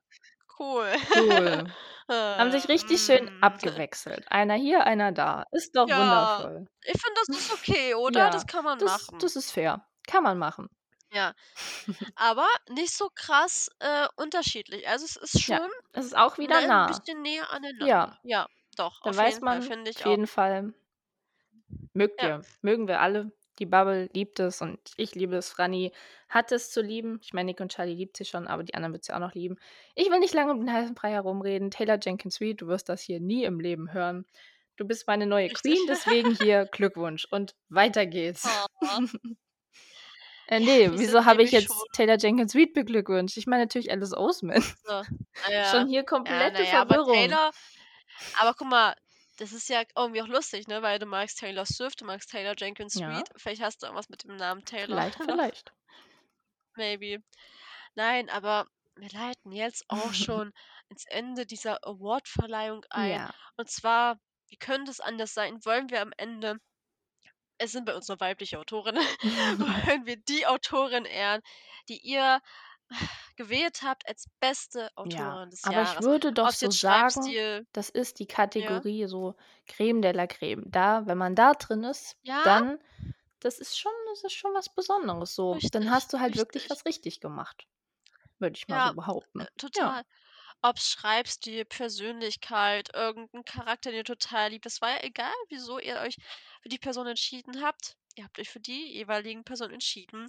Speaker 2: cool.
Speaker 1: Cool. Haben sich richtig schön
Speaker 2: Mm.
Speaker 1: abgewechselt. Einer hier, einer da. Ist doch
Speaker 2: Ja,
Speaker 1: wundervoll.
Speaker 2: ich finde, das ist okay, oder? Das
Speaker 1: Ja,
Speaker 2: kann man
Speaker 1: das
Speaker 2: machen.
Speaker 1: das ist fair. Kann man machen.
Speaker 2: Ja, aber nicht so krass, äh, unterschiedlich. Also, es ist
Speaker 1: Ja,
Speaker 2: schon,
Speaker 1: es ist auch wieder
Speaker 2: ne,
Speaker 1: nah.
Speaker 2: bisschen näher aneinander.
Speaker 1: Ja.
Speaker 2: Ja, doch,
Speaker 1: Dann
Speaker 2: auf
Speaker 1: weiß
Speaker 2: jeden Fall,
Speaker 1: man
Speaker 2: finde ich
Speaker 1: auf
Speaker 2: auch.
Speaker 1: jeden Fall mögt
Speaker 2: Ja.
Speaker 1: ihr mögen wir alle. Die Bubble liebt es und ich liebe es. Franny hat es zu lieben. Ich meine, Nick und Charlie liebt sie schon, aber die anderen wird sie auch noch lieben. Ich will nicht lange um den heißen Brei herumreden. Taylor Jenkins Reid, du wirst das hier nie im Leben hören. Du bist meine neue
Speaker 2: Richtig.
Speaker 1: Queen, deswegen hier Glückwunsch und weiter geht's.
Speaker 2: Oh.
Speaker 1: Äh,
Speaker 2: Ja,
Speaker 1: ne,
Speaker 2: wir
Speaker 1: wieso habe ich jetzt
Speaker 2: schon
Speaker 1: Taylor Jenkins Reid beglückwünscht? Ich meine natürlich Alice Oseman.
Speaker 2: So, ah ja.
Speaker 1: Schon hier
Speaker 2: Ja,
Speaker 1: komplette
Speaker 2: ja, aber
Speaker 1: Verwirrung.
Speaker 2: Taylor aber guck mal, das ist ja irgendwie auch lustig, ne, weil du magst Taylor Swift, du magst Taylor Jenkins
Speaker 1: Ja.
Speaker 2: Reid. Vielleicht hast du irgendwas mit dem Namen Taylor
Speaker 1: Vielleicht, vielleicht.
Speaker 2: Maybe. Nein, aber wir leiten jetzt auch schon ins Ende dieser Awardverleihung ein.
Speaker 1: Ja.
Speaker 2: Und zwar, wie könnte es anders sein, wollen wir am Ende es sind bei uns nur weibliche Autorinnen, wollen wir die Autorin ehren, die ihr gewählt habt als beste
Speaker 1: Ja,
Speaker 2: Autorin des
Speaker 1: aber ich
Speaker 2: Jahres.
Speaker 1: würde doch so sagen, das ist die
Speaker 2: ja?
Speaker 1: Kategorie so Creme de la Creme. Da wenn man da drin ist,
Speaker 2: Ja?
Speaker 1: dann das ist schon das ist schon was Besonderes so. Dann
Speaker 2: Richtig,
Speaker 1: hast du halt wirklich
Speaker 2: richtig.
Speaker 1: was richtig gemacht, würde ich mal
Speaker 2: Ja,
Speaker 1: so behaupten.
Speaker 2: äh,
Speaker 1: Ja.
Speaker 2: total. Ob's Schreibstil, Persönlichkeit, irgend 'n Charakter, den ihr total liebt. Es war ja egal, wieso ihr euch für die Person entschieden habt. Ihr habt euch für die jeweiligen Personen entschieden.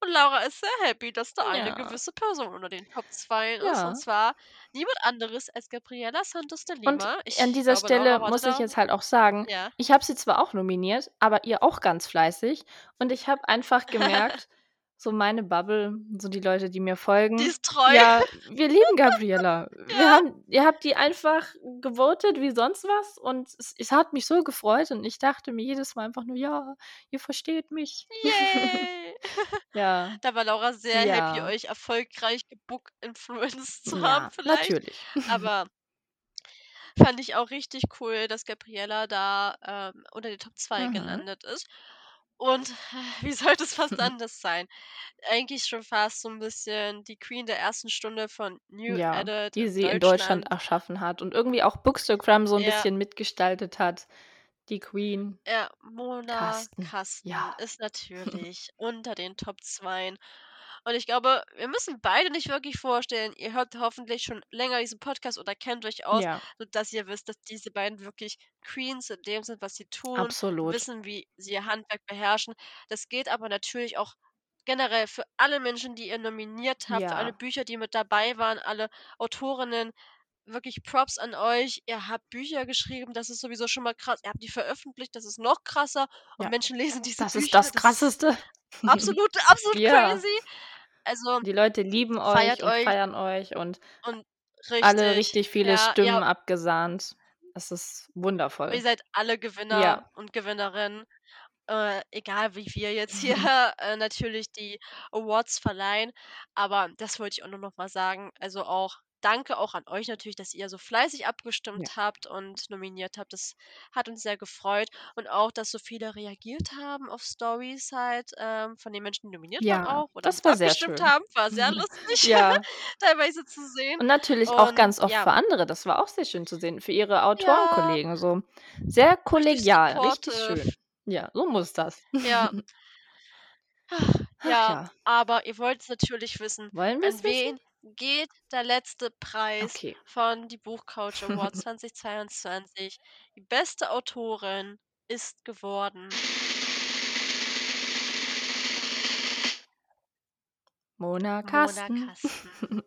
Speaker 2: Und Laura ist sehr happy, dass da eine
Speaker 1: Ja.
Speaker 2: gewisse Person unter den Top 2 ist.
Speaker 1: Ja.
Speaker 2: Und zwar niemand anderes als Gabriela Santos de
Speaker 1: Und
Speaker 2: Lima.
Speaker 1: an
Speaker 2: Ich
Speaker 1: dieser
Speaker 2: glaube,
Speaker 1: Stelle
Speaker 2: Laura
Speaker 1: muss ich jetzt halt auch sagen,
Speaker 2: Ja.
Speaker 1: ich habe sie zwar auch nominiert, aber ihr auch ganz fleißig. Und ich habe einfach gemerkt, so meine Bubble, so die Leute, die mir
Speaker 2: Die
Speaker 1: folgen,
Speaker 2: ist treu.
Speaker 1: ja, wir lieben Gabriela. Wir
Speaker 2: Ja.
Speaker 1: haben ihr habt die einfach gewotet wie sonst was und es es hat mich so gefreut und ich dachte mir jedes Mal einfach nur: „Ja, ihr versteht mich.“
Speaker 2: Yay!
Speaker 1: Ja.
Speaker 2: Da war Laura sehr happy,
Speaker 1: Ja.
Speaker 2: euch erfolgreich gebook-influenced zu haben
Speaker 1: Ja,
Speaker 2: vielleicht.
Speaker 1: natürlich.
Speaker 2: Aber fand ich auch richtig cool, dass Gabriela da, ähm, unter den Top 2
Speaker 1: Mhm.
Speaker 2: gelandet ist. Und wie sollte es fast anders sein? Eigentlich schon fast so 'n bisschen die Queen der ersten Stunde von New
Speaker 1: Ja,
Speaker 2: Edit
Speaker 1: die
Speaker 2: in
Speaker 1: sie in Deutschland
Speaker 2: Deutschland.
Speaker 1: erschaffen hat und irgendwie auch Bookstagram so 'n
Speaker 2: Ja.
Speaker 1: bisschen mitgestaltet hat. Die Queen.
Speaker 2: Ja, Mona
Speaker 1: Carsten.
Speaker 2: Carsten
Speaker 1: Ja.
Speaker 2: ist natürlich unter den Top 2. Und ich glaube, wir müssen beide nicht wirklich vorstellen ihr hört hoffentlich schon länger diesen Podcast oder kennt euch aus,
Speaker 1: Ja.
Speaker 2: sodass ihr wisst, dass diese beiden wirklich Queens in dem sind, was sie tun,
Speaker 1: Absolut.
Speaker 2: wissen, wie sie ihr Handwerk beherrschen. Das gilt aber natürlich auch generell für alle Menschen, die ihr nominiert habt, für alle
Speaker 1: Ja.
Speaker 2: Bücher, die mit dabei waren, alle Autorinnen. Wirklich Props an euch. Ihr habt Bücher geschrieben, das ist sowieso schon mal krass. Ihr habt die veröffentlicht, das ist noch krasser. Und
Speaker 1: Ja.
Speaker 2: Menschen lesen diese
Speaker 1: Das ist
Speaker 2: Bücher.
Speaker 1: das
Speaker 2: Das ist
Speaker 1: Krasseste.
Speaker 2: absolut absolut
Speaker 1: Ja.
Speaker 2: crazy. Also
Speaker 1: Die Leute lieben euch und
Speaker 2: euch.
Speaker 1: feiern euch und
Speaker 2: Und
Speaker 1: alle
Speaker 2: richtig,
Speaker 1: richtig viele
Speaker 2: ja,
Speaker 1: Stimmen
Speaker 2: ihr
Speaker 1: abgesahnt. Es ist
Speaker 2: ihr
Speaker 1: wundervoll.
Speaker 2: seid alle
Speaker 1: Ja.
Speaker 2: Gewinner und Gewinnerinnen. äh, egal wie wir jetzt hier, äh, natürlich die Awards verleihen. Aber das wollte ich auch nur noch mal sagen. Also auch danke auch an euch natürlich, dass ihr so fleißig
Speaker 1: Ja.
Speaker 2: abgestimmt habt und nominiert habt. Das hat uns sehr gefreut. Und auch, dass so viele reagiert haben auf Stories halt, ähm, von den Menschen, die nominiert waren
Speaker 1: Ja,
Speaker 2: auch oder
Speaker 1: das war sehr schön.
Speaker 2: haben. War sehr lustig,
Speaker 1: Ja.
Speaker 2: teilweise zu sehen.
Speaker 1: Und natürlich auch
Speaker 2: Und
Speaker 1: ganz oft
Speaker 2: ja.
Speaker 1: für andere. Das war auch sehr schön zu sehen, für ihre
Speaker 2: Ja.
Speaker 1: Autorenkollegen so. Sehr
Speaker 2: Richtig
Speaker 1: kollegial, richtig
Speaker 2: supportive.
Speaker 1: schön. Ja, so muss das.
Speaker 2: Ja.
Speaker 1: Ach
Speaker 2: Ja,
Speaker 1: ja.
Speaker 2: aber ihr wollt's natürlich wissen.
Speaker 1: Wollen
Speaker 2: An
Speaker 1: wir's wissen?
Speaker 2: Geht der letzte Preis
Speaker 1: Okay.
Speaker 2: von die Buchcouch Awards 2022? Die beste Autorin ist geworden
Speaker 1: Mona
Speaker 2: Mona
Speaker 1: Kasten.
Speaker 2: Kasten.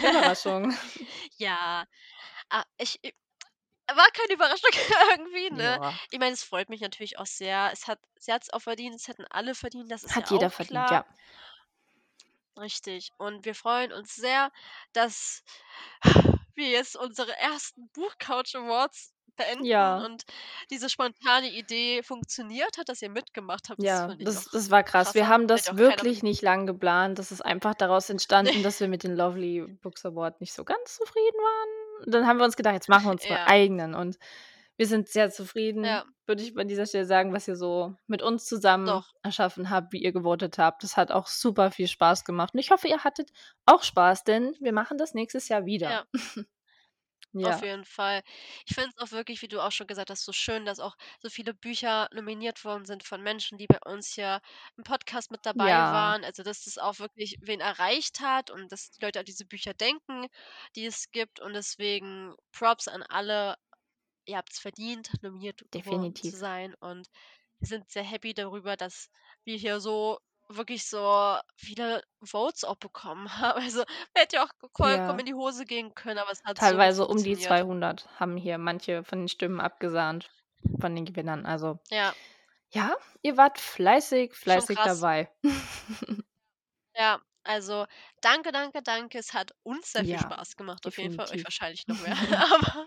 Speaker 1: Überraschung.
Speaker 2: Ja. Ah, ich war keine Überraschung irgendwie, ne?
Speaker 1: Ja.
Speaker 2: Ich meine, es freut mich natürlich auch sehr. Es hat sie hat's auch verdient, es hätten alle verdient, das ist
Speaker 1: Hat
Speaker 2: ja
Speaker 1: jeder verdient,
Speaker 2: klar.
Speaker 1: ja.
Speaker 2: Richtig. Und wir freuen uns sehr, dass wir jetzt unsere ersten Buchcouch Awards beenden
Speaker 1: Ja.
Speaker 2: und diese spontane Idee funktioniert hat, dass ihr mitgemacht habt. Das
Speaker 1: Ja, das
Speaker 2: noch
Speaker 1: das war krass. Wir
Speaker 2: krasser.
Speaker 1: haben das wirklich nicht lang geplant. Das ist einfach daraus entstanden, dass wir mit den Lovely Books Award nicht so ganz zufrieden waren. Dann haben wir uns gedacht: „Jetzt machen wir unsere
Speaker 2: Ja.
Speaker 1: eigenen.“ Und wir sind sehr zufrieden,
Speaker 2: Ja.
Speaker 1: würde ich an dieser Stelle sagen, was ihr so mit uns zusammen
Speaker 2: Doch.
Speaker 1: erschaffen habt, wie ihr gewotet habt. Das hat auch super viel Spaß gemacht. Und ich hoffe, ihr hattet auch Spaß, denn wir machen das nächstes Jahr wieder.
Speaker 2: Ja.
Speaker 1: Ja.
Speaker 2: Auf jeden Fall. Ich finde es auch wirklich, wie du auch schon gesagt hast, so schön, dass auch so viele Bücher nominiert worden sind von Menschen, die bei uns hier im Podcast mit dabei
Speaker 1: Ja.
Speaker 2: waren. Also, dass das auch wirklich wen erreicht hat und dass die Leute an diese Bücher denken, die es gibt. Und deswegen Props an alle. Ihr habt's verdient, nominiert worden zu
Speaker 1: Definitiv.
Speaker 2: sein. Und wir sind sehr happy darüber, dass wir hier so wirklich so viele Votes auch bekommen haben. Also, hätte ja auch vollkommen
Speaker 1: Ja.
Speaker 2: in die Hose gehen können, aber es hat so
Speaker 1: Teilweise um die
Speaker 2: funktioniert.
Speaker 1: 200 haben hier manche von den Stimmen abgesahnt von den Gewinnern. Also,
Speaker 2: Ja.
Speaker 1: ja, ihr wart fleißig, fleißig dabei.
Speaker 2: Ja, also danke, danke, danke. Es hat uns sehr viel
Speaker 1: Ja,
Speaker 2: Spaß gemacht auf jeden Fall, euch
Speaker 1: definitiv.
Speaker 2: wahrscheinlich noch mehr. Aber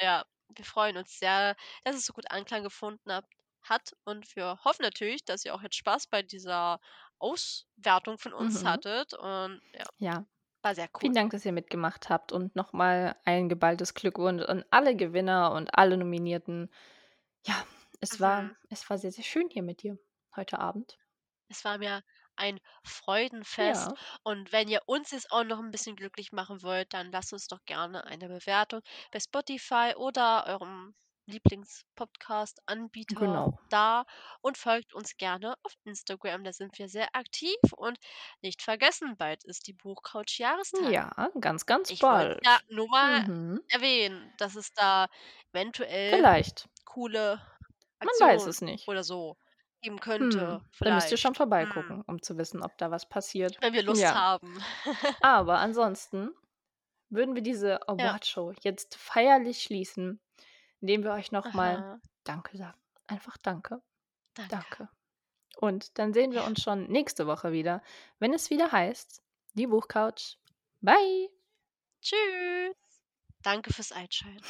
Speaker 2: ja, wir freuen uns sehr, dass es so gut Anklang gefunden habt hat und wir hoffen natürlich, dass ihr auch jetzt Spaß bei dieser Auswertung von uns
Speaker 1: Mhm.
Speaker 2: hattet und ja,
Speaker 1: Ja.
Speaker 2: war sehr
Speaker 1: Vielen
Speaker 2: cool.
Speaker 1: Dank, dass ihr mitgemacht habt und noch mal ein geballtes Glückwunsch an alle Gewinner und alle Nominierten. Ja, es war
Speaker 2: Mhm.
Speaker 1: es war sehr, sehr schön hier mit dir heute Abend.
Speaker 2: Es war mir ein Freudenfest.
Speaker 1: Ja.
Speaker 2: Und wenn ihr uns jetzt auch noch 'n bisschen glücklich machen wollt, dann lasst uns doch gerne eine Bewertung bei Spotify oder eurem Lieblings-Podcast-Anbieter
Speaker 1: Genau.
Speaker 2: da und folgt uns gerne auf Instagram. Da sind wir sehr aktiv. Und nicht vergessen, bald ist die Buchcouch Jahrestag.
Speaker 1: Ja, ganz, ganz
Speaker 2: Ich wollte ja
Speaker 1: bald.
Speaker 2: nur mal
Speaker 1: Mhm.
Speaker 2: erwähnen, dass es da eventuell
Speaker 1: Vielleicht.
Speaker 2: coole
Speaker 1: Man weiß
Speaker 2: Aktionen
Speaker 1: es nicht.
Speaker 2: oder so geben
Speaker 1: Hm,
Speaker 2: könnte,
Speaker 1: da müsst ihr schon.
Speaker 2: Hm.
Speaker 1: vorbeigucken, um zu wissen, ob da was passiert.
Speaker 2: Wenn wir Lust
Speaker 1: Ja.
Speaker 2: haben.
Speaker 1: Aber ansonsten würden wir diese
Speaker 2: Ja.
Speaker 1: Awardshow jetzt feierlich schließen, indem wir euch noch mal
Speaker 2: Aha.
Speaker 1: Danke sagen. Einfach Danke.
Speaker 2: Danke.
Speaker 1: Danke. Und dann sehen wir
Speaker 2: Ja.
Speaker 1: uns schon nächste Woche wieder, wenn es wieder heißt: Die Buchcouch. Bye.
Speaker 2: Tschüss. Danke fürs Einschalten.